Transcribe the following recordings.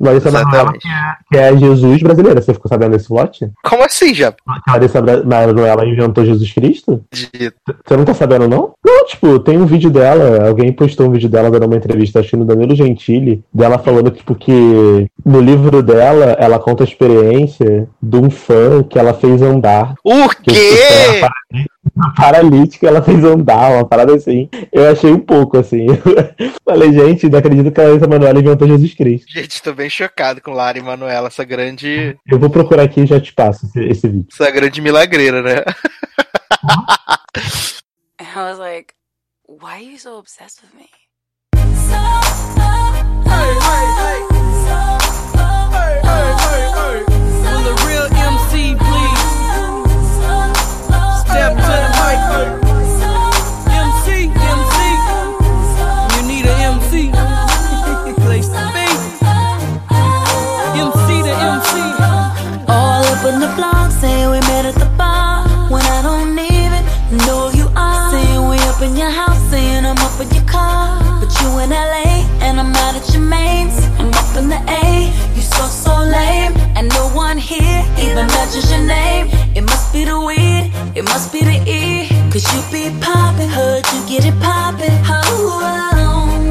Larissa Manoela, que é, que é Jesus brasileira. Você ficou sabendo desse plot? Como assim, já? A Larissa Manoela inventou Jesus Cristo? Você não tá sabendo, não? Não, tipo, tem um vídeo dela, alguém postou um vídeo dela dando uma entrevista, acho que no Danilo Gentili, dela falando, tipo, que no livro dela, ela conta a experiência de um fã que ela fez andar. O quê? Uma paralítica, ela fez andar, uma parada assim. Eu achei um pouco assim. Falei, gente, não acredito que a Larissa Manoela inventou Jesus Cristo. Gente, tô bem chocado com Lara e Manuela, essa grande. Eu vou procurar aqui e já te passo esse, esse vídeo. Essa grande milagreira, né? I was like, why are you so obsessed with me? Hey, hey, hey. Hey, hey, hey, hey. Will the real MC to? MC, MC. You need an MC. Place to be. MC to MC. All up in the blog saying we met at the bar when I don't even know you are. Saying we up in your house, saying I'm up in your car. But you in LA and I'm out at your mains. I'm up in the A, you so so lame. And no one here even mentions your name. It must be the weed, it must be the E. Cause you be poppin', heard you get it poppin'. Oh, oh.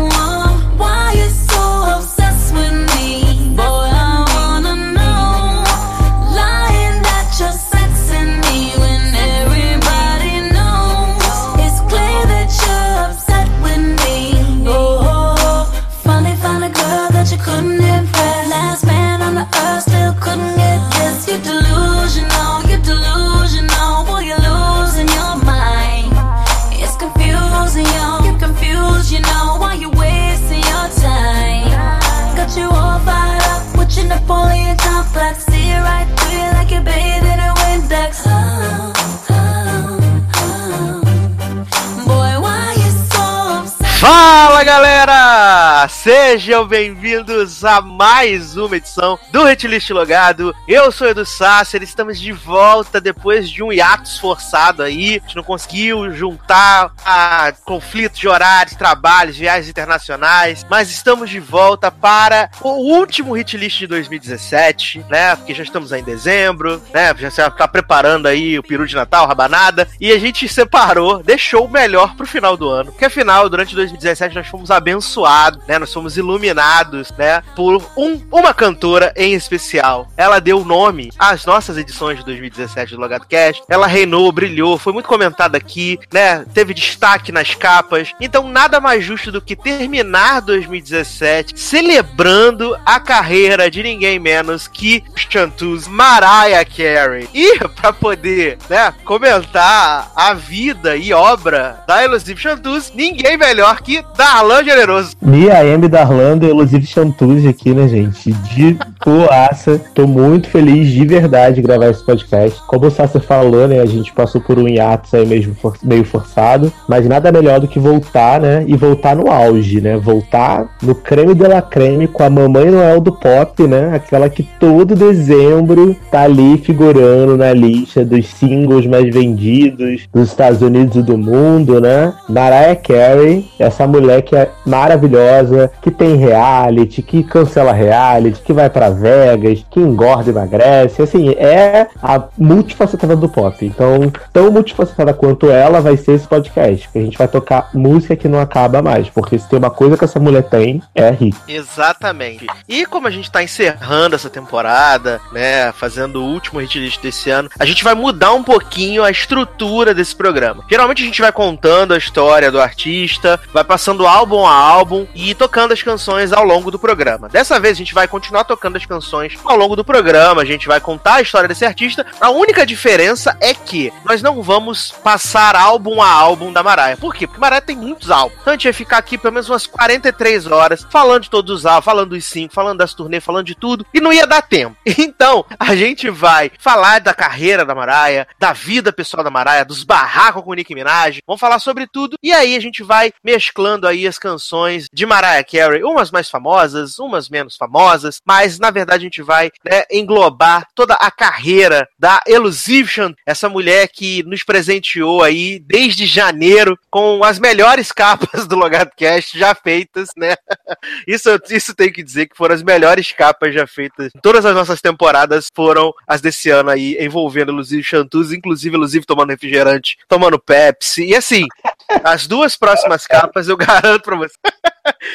Bye. Fala galera! Sejam bem-vindos a mais uma edição do Hitlist Logado. Eu sou Edu Sasser, estamos de volta depois de um hiatus forçado aí. A gente não conseguiu juntar a conflitos de horários, trabalhos, viagens internacionais, mas estamos de volta para o último Hitlist de 2017, né? Porque já estamos aí em dezembro, né? Já se tá preparando aí o peru de Natal, rabanada, e a gente separou, deixou o melhor pro final do ano, porque afinal, durante 2017 nós fomos abençoados, né? Nós fomos iluminados, né? Por um, uma cantora em especial. Ela deu nome às nossas edições de 2017 do Logado Cast. Ela reinou, brilhou, foi muito comentada aqui, né? Teve destaque nas capas. Então, nada mais justo do que terminar 2017 celebrando a carreira de ninguém menos que Chantus Mariah Carey. E para poder, né, comentar a vida e obra da Elusive Chantus, ninguém melhor que Darlan Generoso. Mia M. Darlando e Elusive Chantuzzi aqui, né, gente? De boaça. Tô muito feliz de verdade de gravar esse podcast. Como o Sasser falou, né, a gente passou por um hiatus aí mesmo for meio forçado, mas nada melhor do que voltar, né, e voltar no auge, né? Voltar no creme de la creme com a Mamãe Noel do pop, né? Aquela que todo dezembro tá ali figurando na lista dos singles mais vendidos dos Estados Unidos e do mundo, né? Mariah Carey, essa mulher que é maravilhosa, que tem reality, que cancela reality, que vai para Vegas, que engorda e emagrece, assim, é a multifacetada do pop. Então, tão multifacetada quanto ela vai ser esse podcast, que a gente vai tocar música que não acaba mais, porque se tem uma coisa que essa mulher tem, é hit. Exatamente. E como a gente tá encerrando essa temporada, né, fazendo o último hit list desse ano, a gente vai mudar um pouquinho a estrutura desse programa. Geralmente a gente vai contando a história do artista, vai passando álbum a álbum e tocando as canções ao longo do programa. Dessa vez a gente vai continuar tocando as canções ao longo do programa, a gente vai contar a história desse artista. A única diferença é que nós não vamos passar álbum a álbum da Mariah. Por quê? Porque Mariah tem muitos álbuns. Então a gente vai ficar aqui pelo menos umas 43 horas falando de todos os álbuns, falando dos cinco, falando das turnês, falando de tudo, e não ia dar tempo. Então, a gente vai falar da carreira da Mariah, da vida pessoal da Mariah, dos barracos com o Nicki Minaj, vamos falar sobre tudo, e aí a gente vai mesclando aí as canções de Mariah Carey, umas mais famosas, umas menos famosas, mas na verdade, a gente vai né, englobar toda a carreira da Elusive Chantus, essa mulher que nos presenteou aí desde janeiro com as melhores capas do Logado Cast já feitas, né? Isso, isso tem que dizer que foram as melhores capas já feitas. Todas as nossas temporadas foram as desse ano aí, envolvendo Elusive Chantus, inclusive Elusive tomando refrigerante, tomando Pepsi. E assim, as duas próximas capas eu garanto pra você.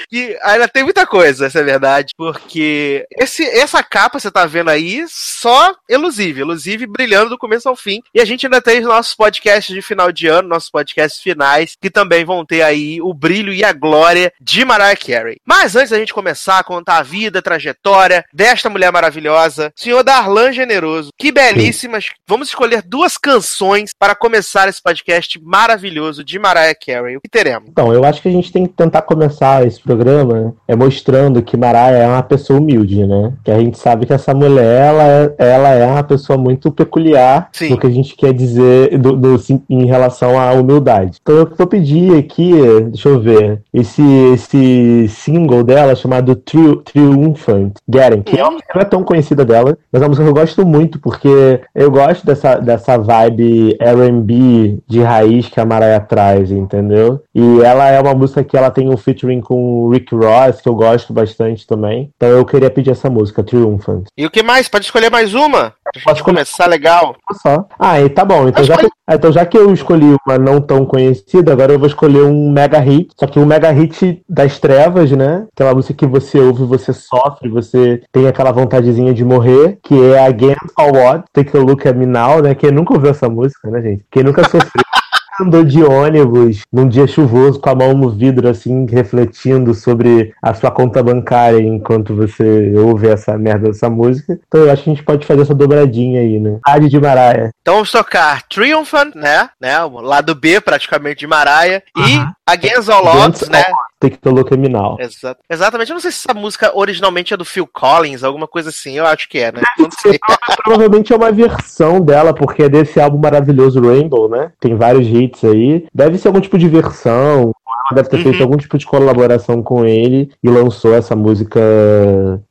Que ainda tem muita coisa, essa é verdade, porque esse, essa capa você tá vendo aí só elusive, elusive brilhando do começo ao fim. E a gente ainda tem os nossos podcasts de final de ano, nossos podcasts finais, que também vão ter aí o brilho e a glória de Mariah Carey. Mas antes da gente começar a contar a vida, a trajetória desta mulher maravilhosa, senhor Darlan Generoso, que belíssimas. Vamos escolher duas canções para começar esse podcast maravilhoso de Mariah Carey. O que teremos? Então, eu acho que a gente tem que tentar começar esse programa é mostrando que Mariah é uma pessoa humilde, né? Que a gente sabe que essa mulher, ela é, ela é uma pessoa muito peculiar Sim. no que a gente quer dizer do, do- em relação à humildade. Então eu vou pedir aqui, deixa eu ver, esse, esse single dela chamado Tri Triumphant, Getting, que não é tão conhecida dela, mas é uma música que eu gosto muito, porque eu gosto dessa, dessa vibe R&B de raiz que a Mariah traz, entendeu? E ela é uma música que ela tem um featuring com o Rick Ross, que eu gosto bastante também. Então eu queria pedir essa música, Triumphant. E o que mais? Pode escolher mais uma? Pode começar legal. Só. Ah, e tá bom. Então já, que, ah, então já que eu escolhi uma não tão conhecida, agora eu vou escolher um mega hit. Só que um mega hit das trevas, né? Aquela música que você ouve, você sofre, você tem aquela vontadezinha de morrer, que é Against All What, Take a Look at Me Now, né? Quem nunca ouviu essa música, né, gente? Quem nunca sofreu. Andou de ônibus num dia chuvoso com a mão no vidro, assim, refletindo sobre a sua conta bancária enquanto você ouve essa merda dessa música. Então eu acho que a gente pode fazer essa dobradinha aí, né? Rádio de Maraia. Então vamos tocar Triumphant, né? né? O lado B, praticamente, de Mariah. E Against All Odds, né? Take a look at me now. Exa- exatamente. Eu não sei se essa música originalmente é do Phil Collins, alguma coisa assim. Eu acho que é, né? Provavelmente é uma versão dela, porque é desse álbum maravilhoso Rainbow, né? Tem vários hits aí. Deve ser algum tipo de versão. Ela deve ter Uhum. feito algum tipo de colaboração com ele e lançou essa música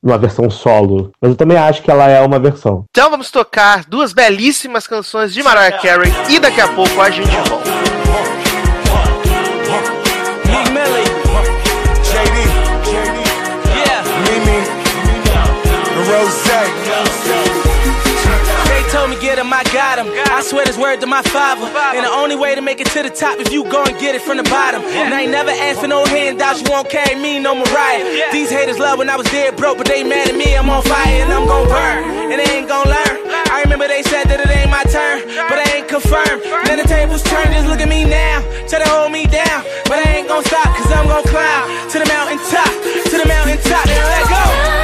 numa versão solo. Mas eu também acho que ela é uma versão. Então vamos tocar duas belíssimas canções de Mariah Carey e daqui a pouco a gente volta. Him, I got him. I swear this word to my father. And the only way to make it to the top if you go and get it from the bottom. And I ain't never asked for no handouts, you won't carry me, no Mariah. These haters love when I was dead broke, but they mad at me, I'm on fire and I'm gon' burn. And they ain't gon' learn. I remember they said that it ain't my turn, but I ain't confirmed. Then the tables turn, just look at me now. Try to hold me down, but I ain't gon' stop, cause I'm gon' climb to the mountain top, to the mountain top, and let go.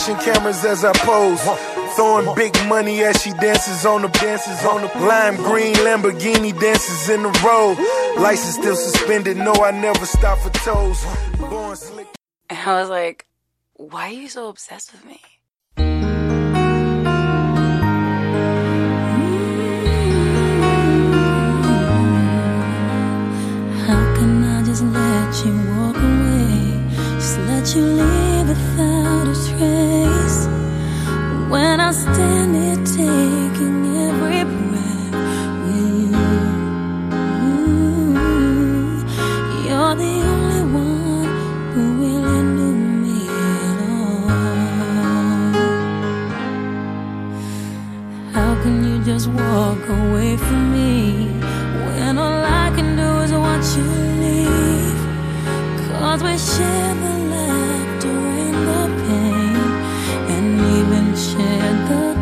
Flashing cameras as I pose. Throwing big money as she dances on the dances on the lime green Lamborghini dances in the road. License still suspended, no, I never stop for toes. Born slick. And I was like, why are you so obsessed with me? Let you leave without a trace. When I stand here taking every breath with you, you're the only one who really knew me at all. How can you just walk away from me when all I can do is watch you leave? Cause we share the laughter and the pain, and even share the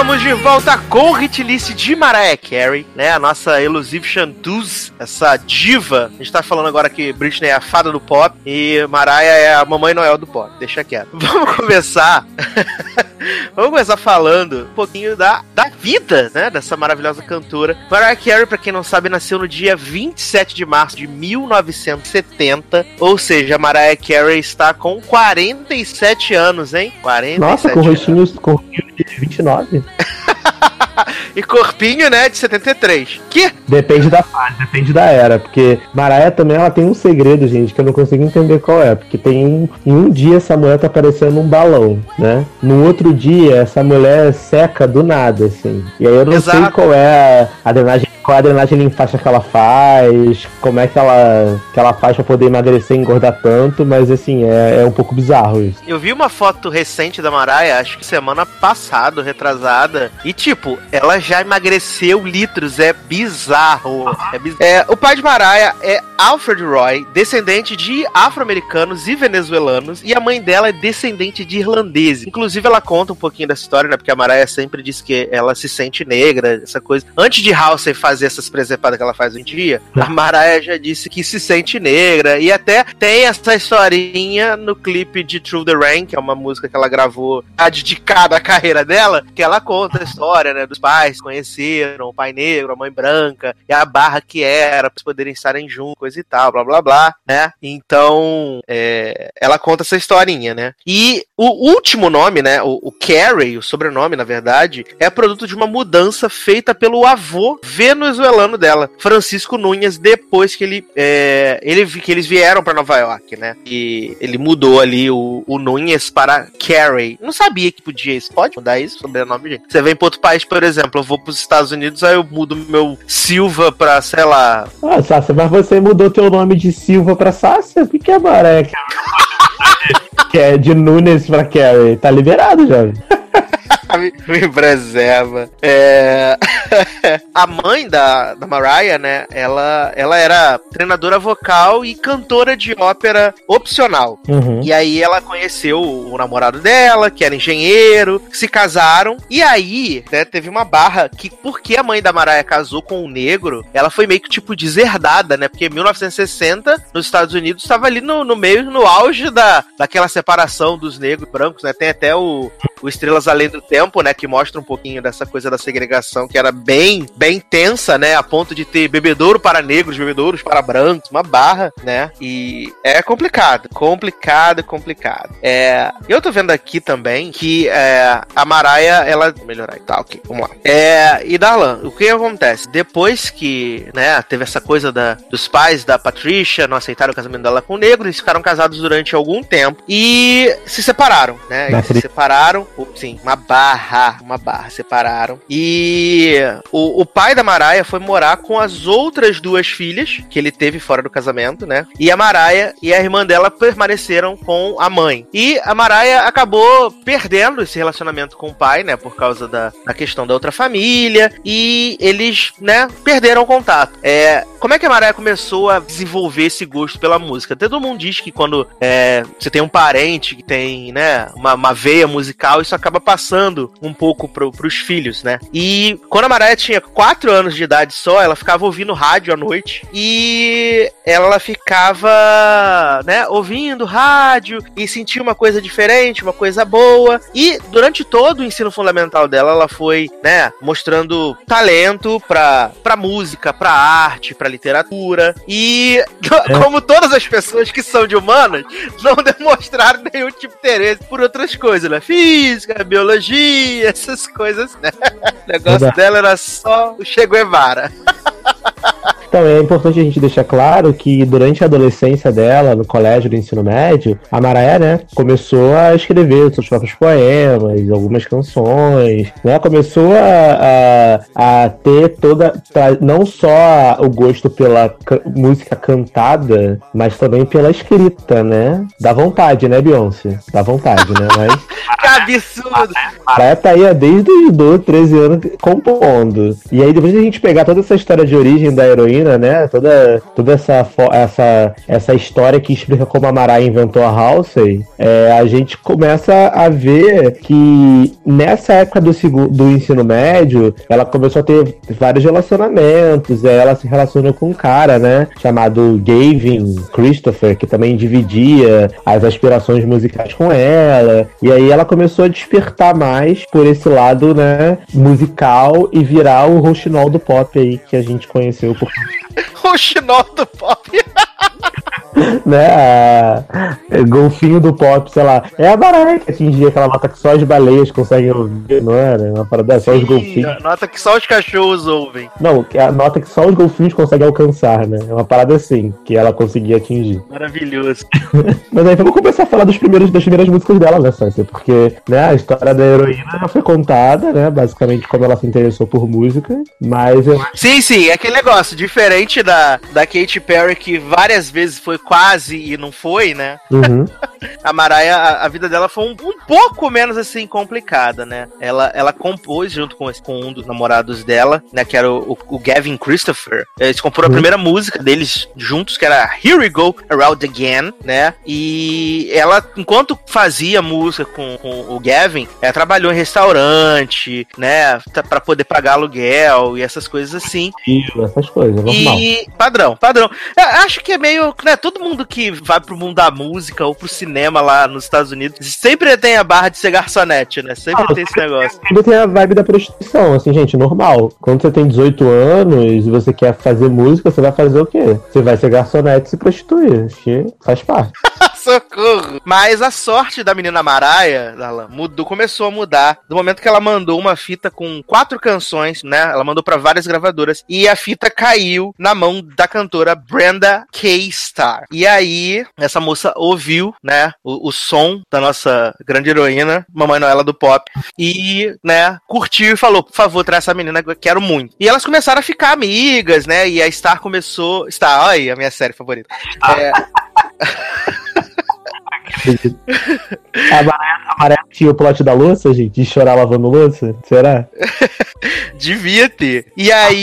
Estamos de volta com o hitlist de Mariah Carey, né? A nossa elusive Chanteuse, essa diva. A gente tá falando agora que Britney é a fada do pop e Mariah é a mamãe Noel do pop. Deixa quieto. Vamos começar. Vamos começar falando um pouquinho da, da vida, né? Dessa maravilhosa cantora. Mariah Carey, pra quem não sabe, nasceu no dia 27 de março de 1970. Ou seja, Mariah Carey está com 47 anos, hein? 47 Nossa, com rostinhos, com de 29. e corpinho, né, de 73. Que? Depende da fase, depende da era. Porque Mariah também ela tem um segredo, gente, que eu não consigo entender qual é. Porque tem um. Em um dia essa mulher tá parecendo um balão, né? No outro dia, essa mulher seca do nada, assim. E aí eu não sei Exato. qual é a drenagem. Qual é a drenagem linfática que ela faz, como é que ela, que ela faz pra poder emagrecer e engordar tanto, mas assim, é, é um pouco bizarro isso. Eu vi uma foto recente da Mariah, acho que semana passada, retrasada, e tipo, ela já emagreceu litros, é bizarro. É biz- É, o pai de Mariah é Alfred Roy, descendente de afro-americanos e venezuelanos, e a mãe dela é descendente de irlandeses. Inclusive, ela conta um pouquinho dessa história, né? Porque a Mariah sempre diz que ela se sente negra, essa coisa. Antes de Halsey fazer essas presepadas que ela faz hoje em dia, a Mariah já disse que se sente negra, e até tem essa historinha no clipe de Through the Rain, que é uma música que ela gravou a dedicada à carreira dela, que ela conta a história, né? Dos pais que conheceram, o pai negro, a mãe branca, e a barra que era, pra poderem estarem juntos, coisa e tal, blá blá blá, né? Então, é, ela conta essa historinha, né? E o último nome, né? O, o Carey, o sobrenome, na verdade, é produto de uma mudança feita pelo avô venezuelano dela, Francisco Nunes, depois que ele, é, ele que eles vieram pra Nova York, né? E ele mudou ali o, o Nunes para Carey. Não sabia que podia isso. Pode mudar isso, sobrenome, gente? Você vem pra outro país, por exemplo, eu vou pros Estados Unidos, aí eu mudo meu Silva pra, sei lá, Ah, Sácia, mas você mudou teu nome de Silva pra Sácia? O que, que é Carey? que é de Nunes pra Carey. Tá liberado já. me, me preserva. É... a mãe da, da Mariah, né? Ela, ela era treinadora vocal e cantora de ópera opcional. Uhum. E aí ela conheceu o namorado dela, que era engenheiro, se casaram. E aí, né, teve uma barra que, porque a mãe da Mariah casou com um negro, ela foi meio que tipo deserdada, né? Porque em 1960, nos Estados Unidos, estava ali no, no meio, no auge da, daquela separação dos negros e brancos, né? Tem até o, o Estrelas Além do Tempo, né? Que mostra um pouquinho dessa coisa da segregação que era bem, bem tensa, né? A ponto de ter bebedouro para negros, bebedouros para brancos, uma barra, né? E é complicado, complicado, complicado. É, eu tô vendo aqui também que é, a Mariah, ela. Vou melhorar aí, tá, ok, vamos lá. É, e Darlan, o que acontece? Depois que, né, teve essa coisa da, dos pais da Patricia não aceitaram o casamento dela com o negro, eles ficaram casados durante algum tempo e se separaram, né? Eles se separaram, sim, uma barra, uma barra, separaram. E o, o pai da Mariah foi morar com as outras duas filhas que ele teve fora do casamento, né? E a Mariah e a irmã dela permaneceram com a mãe. E a Mariah acabou perdendo esse relacionamento com o pai, né? Por causa da, da questão da outra família. E eles, né, perderam o contato. É, como é que a Mariah começou a desenvolver esse gosto pela música? Todo mundo diz que quando é, você tem um parente que tem, né, uma, uma veia musical, isso acaba passando um pouco pro, pros filhos, né? E quando a Mariah tinha 4 anos de idade só, ela ficava ouvindo rádio à noite e ela ficava, né, ouvindo rádio e sentia uma coisa diferente, uma coisa boa. E durante todo o ensino fundamental dela, ela foi, né, mostrando talento pra, pra música, pra arte, pra literatura. E, como todas as pessoas que são de humanas, não demonstraram nenhum tipo de interesse por outras coisas, né? Física, biologia, essas coisas, né? O negócio Verdade. dela era só o Che Guevara. Então, é importante a gente deixar claro que durante a adolescência dela, no colégio do ensino médio, a Mariah, né, começou a escrever seus próprios poemas, algumas canções, né, começou a, a, a ter toda, não só o gosto pela música cantada, mas também pela escrita, né? Dá vontade, né, Beyoncé? Dá vontade, né? Mas... que absurdo! Mariah tá aí desde os 12, 13 anos compondo. E aí, depois de a gente pegar toda essa história de origem da heroína, né? Toda, toda essa, essa, essa história que explica como a Mariah inventou a Halsey, é, a gente começa a ver que nessa época do, do ensino médio, ela começou a ter vários relacionamentos. Aí ela se relacionou com um cara, né? Chamado Gavin Christopher, que também dividia as aspirações musicais com ela. E aí ela começou a despertar mais por esse lado, né? Musical e virar o roxinol do pop aí que a gente conheceu por. roxinol do pop! né? A... Golfinho do pop, sei lá. É a Mariah que atingia aquela nota que só as baleias conseguem ouvir, não era? Uma parada Sim, só os golfinhos. Nota que só os cachorros ouvem. Não, é a nota que só os golfinhos conseguem alcançar, né? É uma parada assim, que ela conseguia atingir. Maravilhoso. Mas aí vamos começar a falar dos primeiros, das primeiras músicas dela, né, Sácia? Porque né, a história da heroína foi contada, né? Basicamente como ela se interessou por música. Mas eu... Sim, sim, é aquele negócio, diferente da, da Katy Perry, que várias vezes foi quase e não foi, né? Uhum. a Mariah, a, a, vida dela foi um, um, pouco menos assim complicada, né? Ela, ela compôs junto com, com um dos namorados dela, né? Que era o, o, o Gavin Christopher. Eles comporam uhum. a primeira música deles juntos, que era Here We Go Around Again, né? E ela, enquanto fazia música com, com o Gavin, ela trabalhou em restaurante, né? para poder pagar aluguel e essas coisas assim. Isso, essas coisas, normal. E padrão, padrão. Eu acho que é meio, né? Todo mundo que vai pro mundo da música ou pro cinema lá nos Estados Unidos sempre tem a barra de ser garçonete, né? Sempre ah, tem esse negócio. Sempre tem a vibe da prostituição, assim, gente, normal. Quando você tem 18 anos e você quer fazer música, você vai fazer o quê? Você vai ser garçonete e se prostituir. Acho que faz parte. Socorro! Mas a sorte da menina Maraia, mudou, começou a mudar do momento que ela mandou uma fita com quatro canções, né? Ela mandou para várias gravadoras e a fita caiu na mão da cantora Brenda K. Star. E aí, essa moça ouviu, né, o, o som da nossa grande heroína, Mamãe Noela do pop, e, né, curtiu e falou: por favor, traz essa menina que eu quero muito. E elas começaram a ficar amigas, né? E a Star começou. Star, olha aí a minha série favorita. É. a Mariah, tinha o plot da louça, gente? De chorar lavando louça? Será? Devia ter. E aí,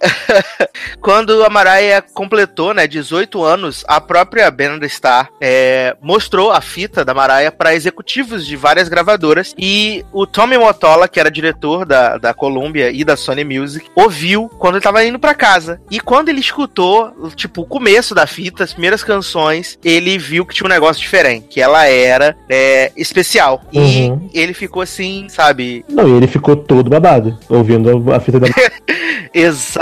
quando a Mariah completou, né, 18 anos, a própria Band Star é, mostrou a fita da Mariah para executivos de várias gravadoras e o Tommy Motola, que era diretor da, da Columbia e da Sony Music, ouviu quando ele tava indo para casa. E quando ele escutou, tipo, o começo da fita, as primeiras canções, ele viu que tinha um negócio diferente que ela era é, especial. Uhum. E ele ficou assim, sabe? Não, e ele ficou todo babado, ouvindo a fita da.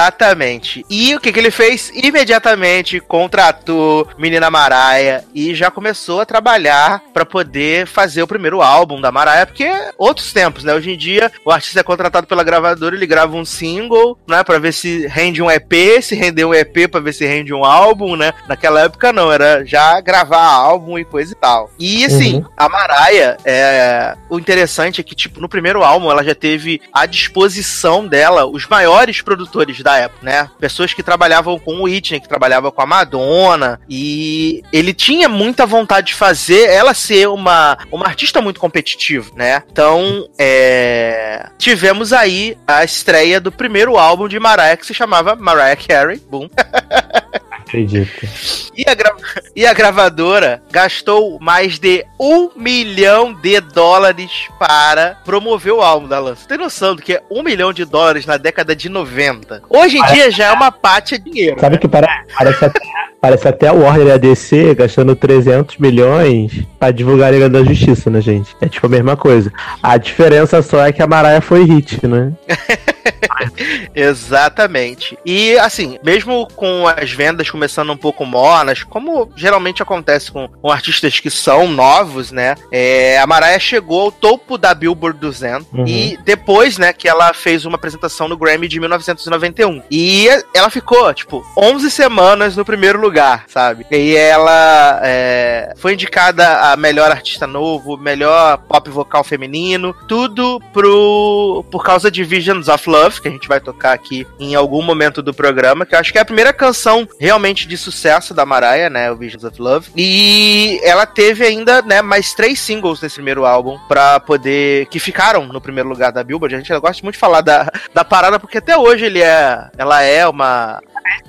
Exatamente. E o que, que ele fez? Imediatamente contratou Menina Maraia e já começou a trabalhar para poder fazer o primeiro álbum da Maraia, porque outros tempos, né? Hoje em dia, o artista é contratado pela gravadora, ele grava um single, né? Pra ver se rende um EP, se render um EP pra ver se rende um álbum, né? Naquela época não, era já gravar álbum e coisa e tal tal. E assim, uhum. a Maraia, é, o interessante é que, tipo, no primeiro álbum ela já teve à disposição dela os maiores produtores da época, né? Pessoas que trabalhavam com o Whitney, que trabalhavam com a Madonna, e ele tinha muita vontade de fazer ela ser uma, uma artista muito competitiva, né? Então, é, tivemos aí a estreia do primeiro álbum de Mariah que se chamava Mariah Carey, boom. Acredito. E a, gra... e a gravadora gastou mais de um milhão de dólares para promover o álbum da Lance. Tem noção do que é um milhão de dólares na década de 90? Hoje em parece... dia já é uma pátia dinheiro. Sabe né? que parece, parece até Parece até a Warner e a DC gastando 300 milhões pra divulgar a Liga da Justiça, né, gente? É tipo a mesma coisa. A diferença só é que a Mariah foi hit, né? Exatamente. E assim, mesmo com as vendas começando um pouco mornas, como geralmente acontece com, com artistas que são novos, né? É, a Mariah chegou ao topo da Billboard 200 Uhum. e depois, né, que ela fez uma apresentação no Grammy de 1991. E ela ficou, tipo, 11 semanas no primeiro lugar, sabe? E ela é, foi indicada a melhor artista novo, melhor pop vocal feminino, tudo pro por causa de Visions of Love, que a gente vai tocar aqui em algum momento do programa, que eu acho que é a primeira canção realmente de sucesso da Mariah, né, o Visions of Love. E ela teve ainda, né, mais três singles desse primeiro álbum pra poder que ficaram no primeiro lugar da Billboard. A gente gosta muito de falar da, da parada porque até hoje ele é, ela é uma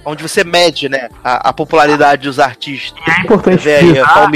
onde você mede, né, a, a dos artistas. É importante frisar,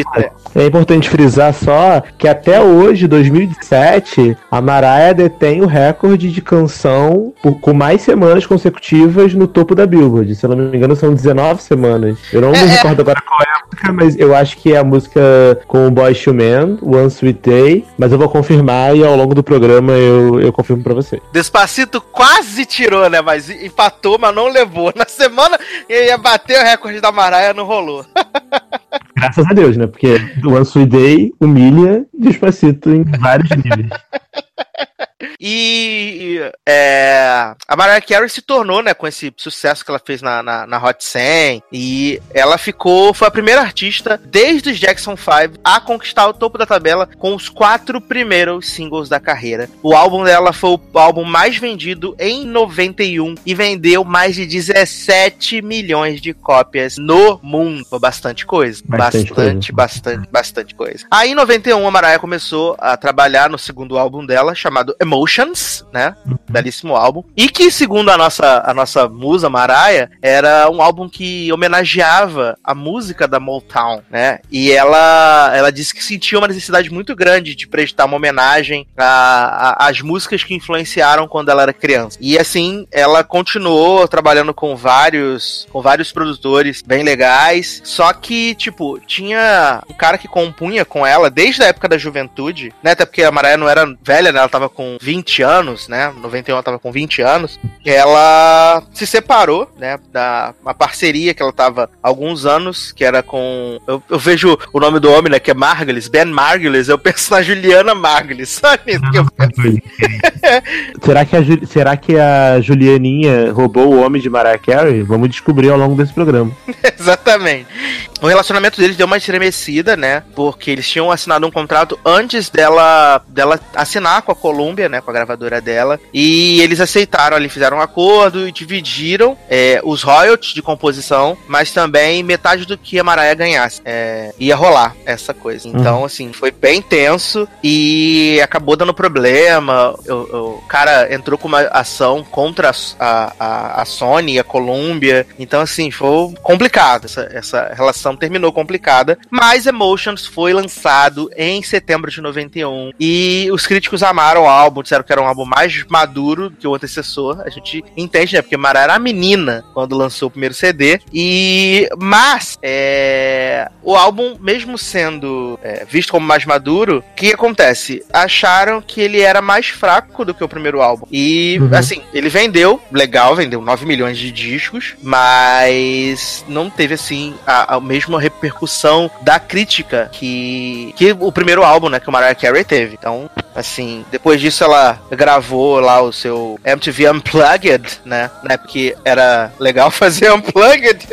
é importante frisar só que até hoje, 2017, a Mariah detém o recorde de canção por- com mais semanas consecutivas no topo da Billboard. Se eu não me engano, são 19 semanas. Eu não É, me é. recordo agora qual é música, mas eu acho que é a música com o Boy Man, One Sweet Day. Mas eu vou confirmar e ao longo do programa eu, eu confirmo pra você. Despacito quase tirou, né? Mas empatou, mas não levou. Na semana ele ia bater o recorde da Mariah, não rolou. Graças a Deus, né? Porque One Sweet Day humilha Despacito em vários níveis. E é, a Mariah Carey se tornou, né, com esse sucesso que ela fez na, na, na Hot 100. E ela ficou, foi a primeira artista desde os Jackson 5 a conquistar o topo da tabela com os quatro primeiros singles da carreira. O álbum dela foi o álbum mais vendido em 91 e vendeu mais de 17 milhões de cópias no mundo. Foi bastante coisa. Bastante Bastante, bastante, bastante, coisa. Aí em 91 a Mariah começou a trabalhar no segundo álbum dela, chamado Emotions, né? Belíssimo álbum. E que, segundo a nossa, a nossa musa Mariah, era um álbum que homenageava a música da Motown, né? E ela, ela disse que sentia uma necessidade muito grande de prestar uma homenagem às músicas que influenciaram quando ela era criança. E assim, ela continuou trabalhando com vários, com vários produtores bem legais. Só que, tipo, tinha um cara que compunha com ela desde a época da juventude, né? Até porque a Mariah não era velha, né? Ela tava com 20 anos, né? 91 ela tava com 20 anos. Ela se separou, né? Da uma parceria que ela tava há alguns anos, que era com. Eu, eu vejo o nome do homem, né? Que é Margulis, Ben Margulis. Eu penso na Juliana Margulis, sabe? Que eu penso- será, que a, Ju- será que a Julianinha roubou o homem de Mariah Carey? Vamos descobrir ao longo desse programa. Exatamente. O relacionamento deles deu uma estremecida, né? Porque eles tinham assinado um contrato antes dela, dela assinar com a Columbia, né? Com a gravadora dela. E eles aceitaram ali, fizeram um acordo e dividiram é, os royalties de composição, mas também metade do que a Mariah ganhasse. É, ia rolar essa coisa. Então, assim, foi bem tenso e acabou dando problema. O, o cara entrou com uma ação contra a, a, a Sony e a Columbia. Então, assim, foi complicado. Essa, essa relação terminou complicada. Mas Emotions foi lançado em setembro de 91. E os críticos amaram o álbum, disseram que era um álbum mais maduro que o antecessor. A gente entende, né? Porque Mara era menina quando lançou o primeiro CD. E. Mas, é, o álbum, mesmo sendo é, visto como mais maduro, o que acontece? Acharam que ele era mais fraco do que o primeiro álbum. E, Uhum. assim, ele vendeu, legal, vendeu 9 milhões de discos, mas não teve, assim, a, a mesma repercussão da crítica que, que o primeiro álbum, né, que o Mariah Carey teve. Então, assim, depois disso ela gravou lá o seu MTV Unplugged, né, né, porque era legal fazer Unplugged.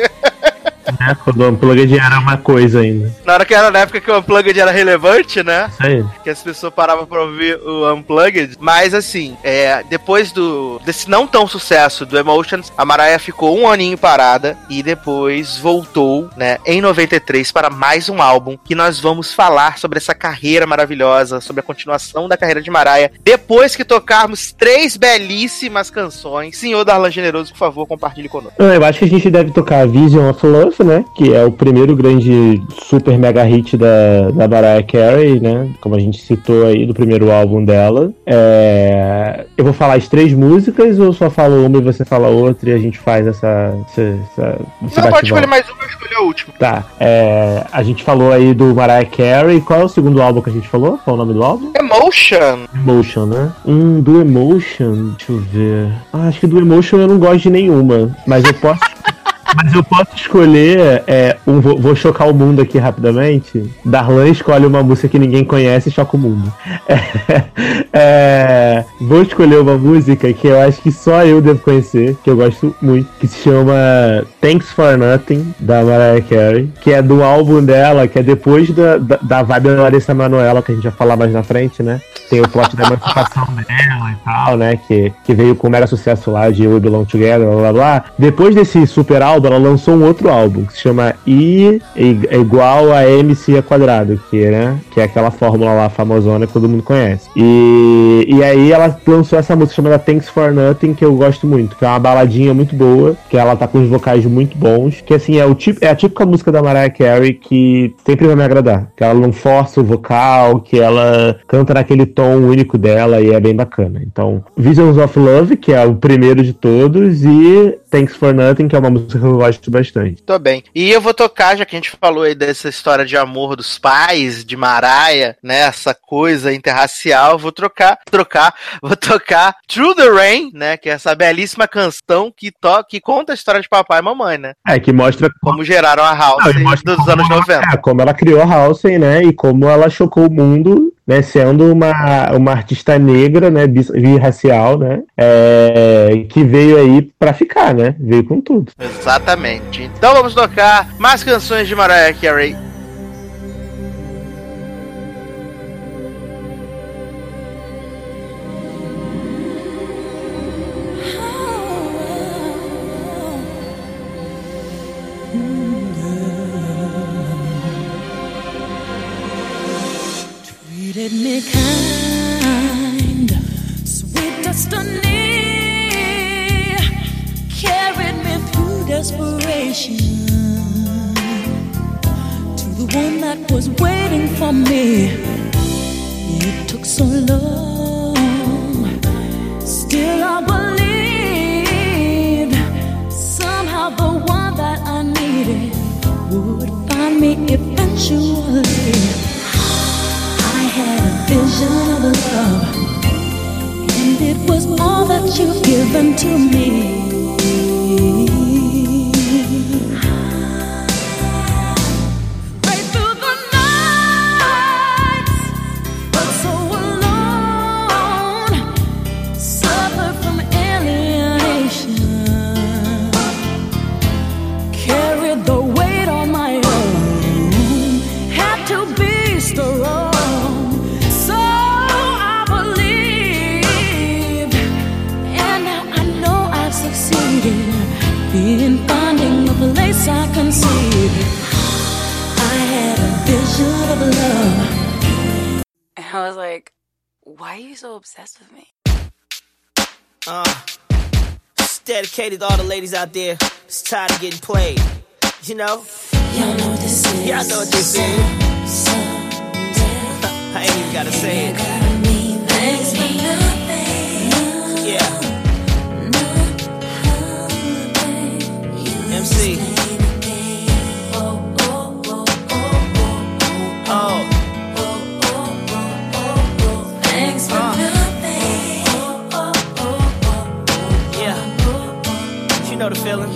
Né? Quando o Unplugged era uma coisa ainda. Na hora que era na época que o Unplugged era relevante, né? Isso aí. que as pessoas paravam pra ouvir o Unplugged. Mas assim, é, depois do desse não tão sucesso do Emotions, a Mariah ficou um aninho parada e depois voltou, né, em 93 para mais um álbum que nós vamos falar sobre essa carreira maravilhosa, sobre a continuação da carreira de Mariah. Depois que tocarmos três belíssimas canções, senhor Darlan Generoso, por favor, compartilhe conosco. Eu acho que a gente deve tocar Vision of Love, Love, né? Que é o primeiro grande super mega hit da, da Mariah Carey, né? Como a gente citou aí do primeiro álbum dela. É... Eu vou falar as três músicas ou só falo uma e você fala outra e a gente faz essa. essa, essa Não, pode escolher mais uma, eu escolhi a última. Tá. É... A gente falou aí do Mariah Carey. Qual é o segundo álbum que a gente falou? Qual é o nome do álbum? Emotion. Emotion, né? Hum, do Emotion, deixa eu ver. Ah, acho que do Emotion eu não gosto de nenhuma, mas eu posso. Mas eu posso escolher é, um, vou, vou chocar o mundo aqui rapidamente. Darlan escolhe uma música que ninguém conhece e choca o mundo. É, é, vou escolher uma música que eu acho que só eu devo conhecer, que eu gosto muito, que se chama Thanks for Nothing, da Mariah Carey, que é do álbum dela, que é depois da, da, da vibe da Larissa Manoela, que a gente vai falar mais na frente, né? Tem o plot da emancipação dela e tal, né? Que, que veio com o mero sucesso lá de We Belong Together, blá blá blá. Depois desse super álbum, ela lançou um outro álbum que se chama I é igual a MC a quadrado, que, né, que é aquela fórmula lá famosona que todo mundo conhece. E, e aí ela lançou essa música chamada Thanks for Nothing, que eu gosto muito, que é uma baladinha muito boa, que ela tá com os vocais muito bons, que assim, é, o tipo, é a típica música da Mariah Carey que sempre vai me agradar. Que ela não força o vocal, que ela canta naquele tom único dela e é bem bacana. Então, Visions of Love, que é o primeiro de todos, e Thanks for Nothing, que é uma música eu gosto bastante. Tô bem. E eu vou tocar, já que a gente falou aí dessa história de amor dos pais, de Maraia, né? Essa coisa interracial, vou trocar, trocar, vou tocar Through the Rain, né? Que é essa belíssima canção que, to que conta a história de papai e mamãe, né? É, que mostra Como geraram a House Não, mostra dos anos ela- 90. É, como ela criou a Halsey, né? E como ela chocou o mundo, né? Sendo uma, uma artista negra, né? Birracial, né? É, que veio aí pra ficar, né? Veio com tudo. Exatamente. Então vamos tocar mais canções de Mariah Carey. Ladies out there that's tired of getting played. You know? Y'all know what this is. Y'all know what this is. I ain't even gotta say it. Thanks for nothing. Yeah. MC. Know the feeling.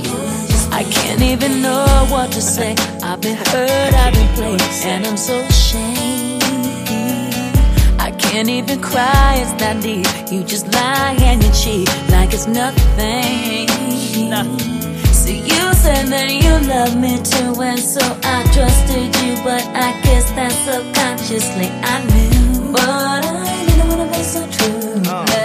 I can't even know what to say. I've been hurt, I've been played, and I'm so ashamed. I can't even cry, it's that deep. You just lie and you cheat like it's nothing. Nothing. So you said that you love me too, and so I trusted you, but I guess that subconsciously I knew. But I didn't wanna be so true. Oh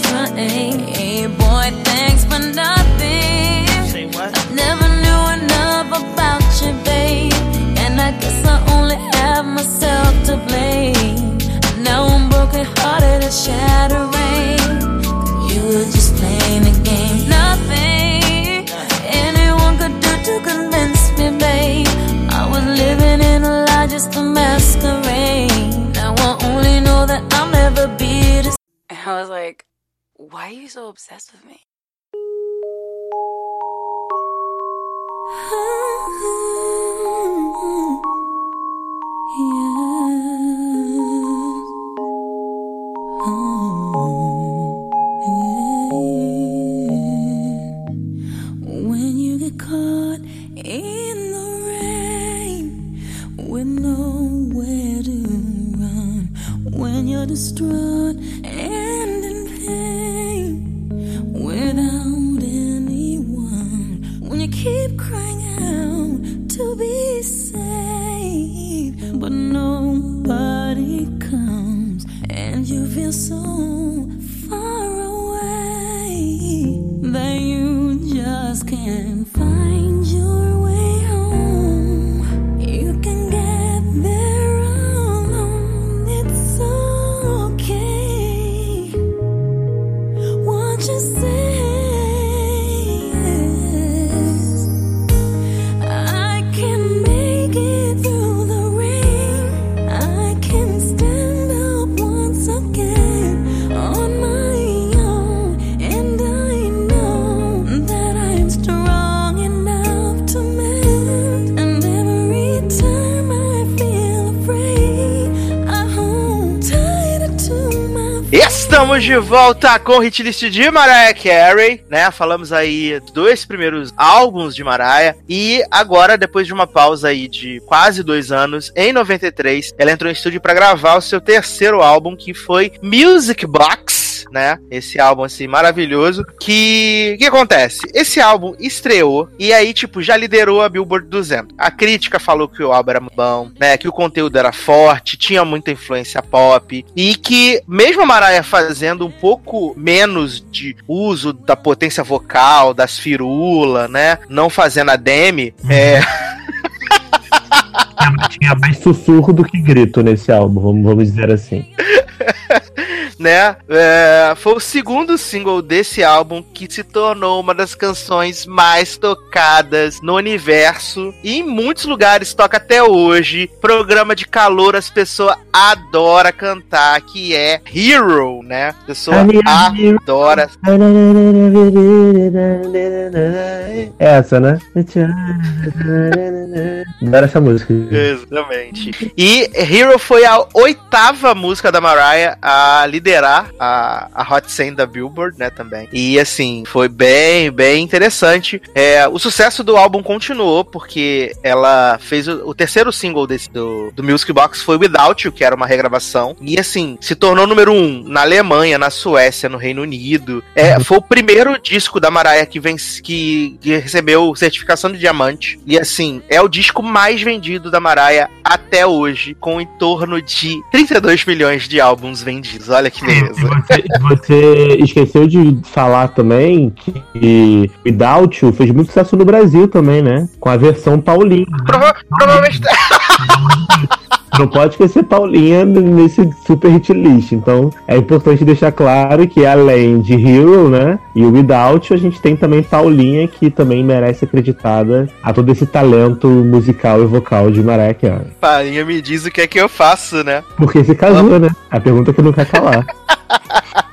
just. Hey, boy, thanks for nothing. Say what? I never knew enough about you, babe. And I guess I only have myself to blame. Now I'm broken hearted and shattering. You were just playing a game. Nothing anyone could do to convince me, babe. I was living in a lie just masquerade. Now I only know that I'll never be I was like, rain with nowhere to run, when you're distraught and Estamos de volta com o hitlist de Mariah Carey, né? Falamos aí dois primeiros álbuns de Mariah e agora, depois de uma pausa aí de quase dois anos, em 93, ela entrou em estúdio para gravar o seu terceiro álbum, que foi Music Box, né? Esse álbum assim maravilhoso. Que o que acontece? Esse álbum estreou e aí tipo já liderou a Billboard 200. A crítica falou que o álbum era bom, né? Que o conteúdo era forte, tinha muita influência pop e que mesmo a Mariah fazendo um pouco menos de uso da potência vocal, das firulas, né? Não fazendo a Demi, é, Tinha mais sussurro do que grito nesse álbum, vamos, vamos dizer assim. né? É, foi o segundo single desse álbum que se tornou uma das canções mais tocadas no universo e em muitos lugares toca até hoje. Programa de calor, as pessoas adoram cantar, que é Hero, né? A pessoa adora. Essa, né? Adoro essa música. Exatamente. E Hero foi a oitava música da Mariah a liderar a, a Hot 100 da Billboard, né, também. E, assim, foi bem, bem interessante. É, o sucesso do álbum continuou, porque ela fez o, o terceiro single desse, do, do Music Box foi Without You, que era uma regravação. E, assim, se tornou número um na Alemanha, na Suécia, no Reino Unido. É, foi o primeiro disco da Mariah que, vence, que, que recebeu certificação de diamante. E, assim, é o disco mais vendido da Mariah até hoje, com em torno de 32 milhões de álbuns vendidos. Olha que beleza. Você, você esqueceu de falar também que Without You fez muito sucesso no Brasil também, né? Com a versão Paulinha. Prova- provavelmente. Não pode esquecer Paulinha nesse super hit list. Então é importante deixar claro que além de Hero, né? E o Without a gente tem também Paulinha, que também merece ser acreditada a todo esse talento musical e vocal de Mariah Carey. Parinha me diz o que é que eu faço, né? Porque se casou, né? A pergunta que não quer calar.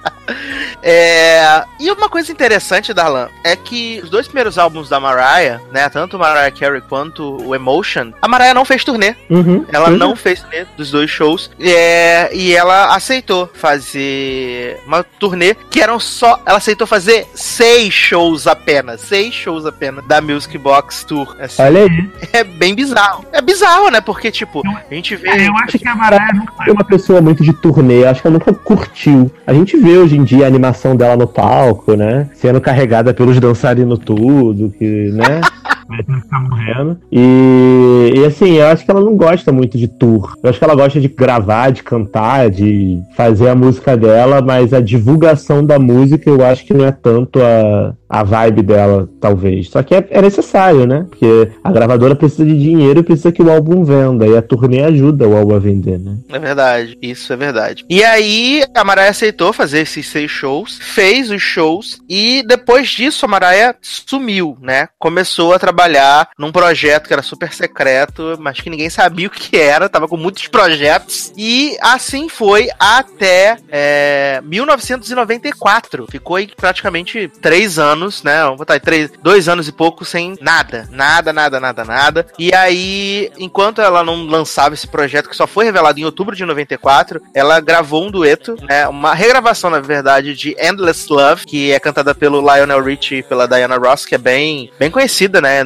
É... E uma coisa interessante, Darlan, é que os dois primeiros álbuns da Mariah, né? Tanto o Mariah Carey quanto o Emotion, a Mariah não fez turnê. Uhum. Ela Pois não fez turnê dos dois shows. É, e ela aceitou fazer uma turnê que eram só. Ela aceitou fazer seis shows apenas. Seis shows apenas da Music Box Tour. assim. Olha aí. É bem bizarro. É bizarro, né? Porque, tipo, a gente vê. É, eu acho que a Mariah não foi uma pessoa muito de turnê, acho que ela nunca curtiu. A gente vê hoje em dia a animação dela no palco, né? Sendo carregada pelos dançarinos tudo, que, né? Vai ter que ficar morrendo. E, e assim, eu acho que ela não gosta muito de tour. Eu acho que ela gosta de gravar, de cantar, de fazer a música dela, mas a divulgação da música eu acho que não é tanto a, a vibe dela, talvez. Só que é, é necessário, né? Porque a gravadora precisa de dinheiro e precisa que o álbum venda. E a turnê ajuda o álbum a vender, né? É verdade, isso é verdade. E aí, a Mariah aceitou fazer esses seis shows, fez os shows, e depois disso a Mariah sumiu, né? Começou a trabalhar trabalhar num projeto que era super secreto, mas que ninguém sabia o que era, tava com muitos projetos. E assim foi até é, 1994. Ficou aí praticamente três anos, né? Vamos botar aí, três, dois anos e pouco sem nada. Nada, nada, nada, nada. E aí, enquanto ela não lançava esse projeto, que só foi revelado em outubro de 94, ela gravou um dueto, né? Uma regravação, na verdade, de Endless Love, que é cantada pelo Lionel Richie e pela Diana Ross, que é bem, bem conhecida, né?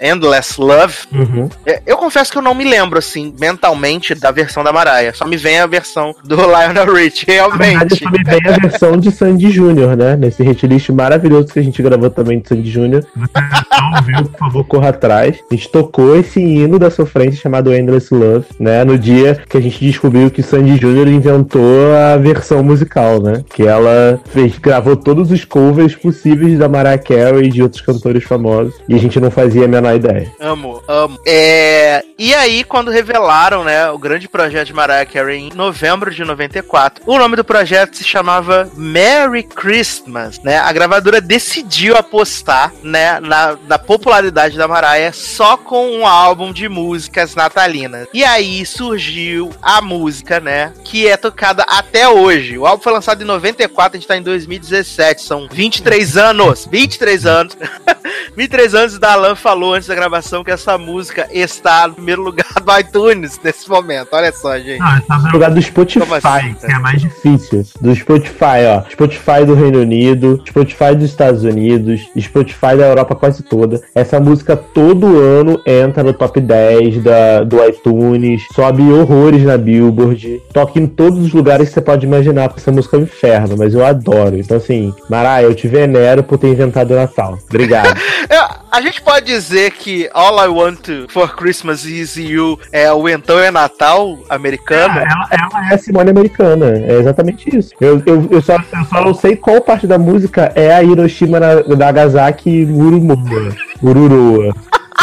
Endless Love. Uhum. É, Eu confesso que eu não me lembro, assim, mentalmente, da versão da Mariah. Só me vem a versão do Lionel Richie, verdade, realmente. só me vem a versão de Sandy Júnior, né? Nesse hitlist maravilhoso que a gente gravou também de Sandy Júnior. Não ouviu, por favor, corra atrás. A gente tocou esse hino da sofrência chamado Endless Love, né? No dia que a gente descobriu que Sandy Júnior inventou a versão musical, né? Que ela fez, gravou todos os covers possíveis da Mariah Carey e de outros cantores famosos. E a gente não fazia a menor ideia. Amo, amo. É, e aí, quando revelaram, né, o grande projeto de Mariah Carey em novembro de 94, o nome do projeto se chamava Merry Christmas, né? A gravadora decidiu apostar, né, na, na popularidade da Mariah só com um álbum de músicas natalinas. E aí surgiu a música, né, que é tocada até hoje. O álbum foi lançado em 94, a gente tá em 2017, são 23 anos, 23 anos. 23 anos e Dalan falou antes da gravação que essa música está no primeiro lugar do iTunes nesse momento. Olha só, gente. Não, tá no lugar do Spotify, Como assim? que é mais difícil. Do Spotify, ó. Spotify do Reino Unido, Spotify dos Estados Unidos, Spotify da Europa quase toda. Essa música todo ano entra no top 10 da, do iTunes, sobe horrores na Billboard, toca em todos os lugares que você pode imaginar, porque essa música é um inferno, mas eu adoro. Então, assim, Maraia, eu te venero por ter inventado o Natal. Obrigado. É, a gente pode dizer que All I Want for Christmas Is You é o Então é Natal americano? Ela, ela é a Simone americana, é exatamente isso. Eu, eu, eu, só, eu só não sei qual parte da música é a Hiroshima na- Nagasaki Murumoa, Mururoa.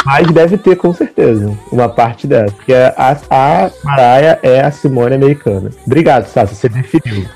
Mas deve ter com certeza uma parte dessa. Porque a, a Mariah é a Simone americana. Obrigado, Sassi, você definiu.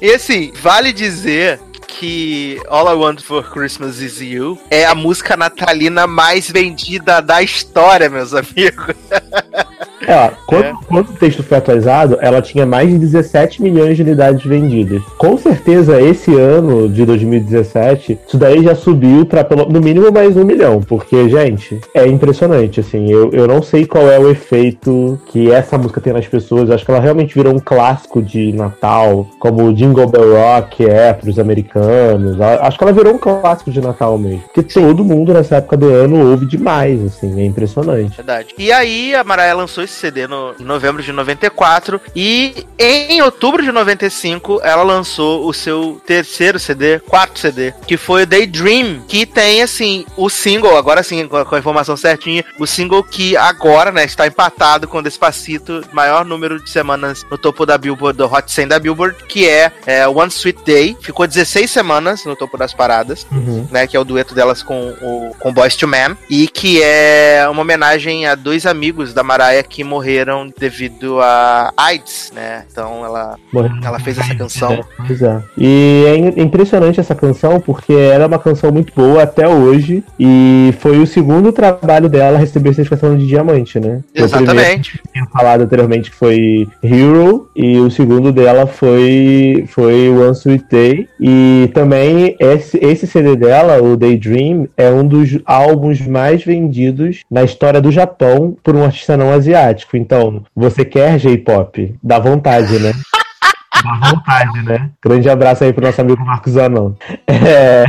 E assim, vale dizer que All I Want for Christmas Is You é a música natalina mais vendida da história, meus amigos. É, quando, É. quando o texto foi atualizado, ela tinha mais de 17 milhões de unidades vendidas. Com certeza, esse ano de 2017, isso daí já subiu para no mínimo mais um milhão. Porque, gente, é impressionante. Assim, eu, eu não sei qual é o efeito que essa música tem nas pessoas. Eu acho que ela realmente virou um clássico de Natal, como o Jingle Bell Rock é para os americanos. Acho que ela virou um clássico de Natal mesmo. Porque todo mundo nessa época do ano ouve demais. Assim, é impressionante. Verdade. E aí a Mariah lançou esse CD no, em novembro de 94 e em outubro de 95 ela lançou o seu terceiro CD, quarto CD, que foi o Daydream, que tem assim o single, agora sim com a, informação certinha, o single que agora, né, está empatado com Despacito, maior número de semanas no topo da Billboard, do Hot 100 da Billboard, que é, é One Sweet Day, ficou 16 semanas no topo das paradas Uhum. né, que é o dueto delas com o com Boys to Men, e que é uma homenagem a dois amigos da Mariah que morreram devido a AIDS, né? Então ela Morreu. ela fez essa canção. Pois é. E é impressionante essa canção porque era uma canção muito boa até hoje e foi o segundo trabalho dela a receber certificação de diamante, né? Exatamente. tinha falado anteriormente que foi Hero e o segundo dela foi foi One Sweet Day e também esse, esse CD dela, o Daydream, é um dos álbuns mais vendidos na história do Japão por um artista não asiático. Então, você quer J-pop? Dá vontade, né? Dá vontade, né? Grande abraço aí pro nosso amigo Marcos Zanon. É,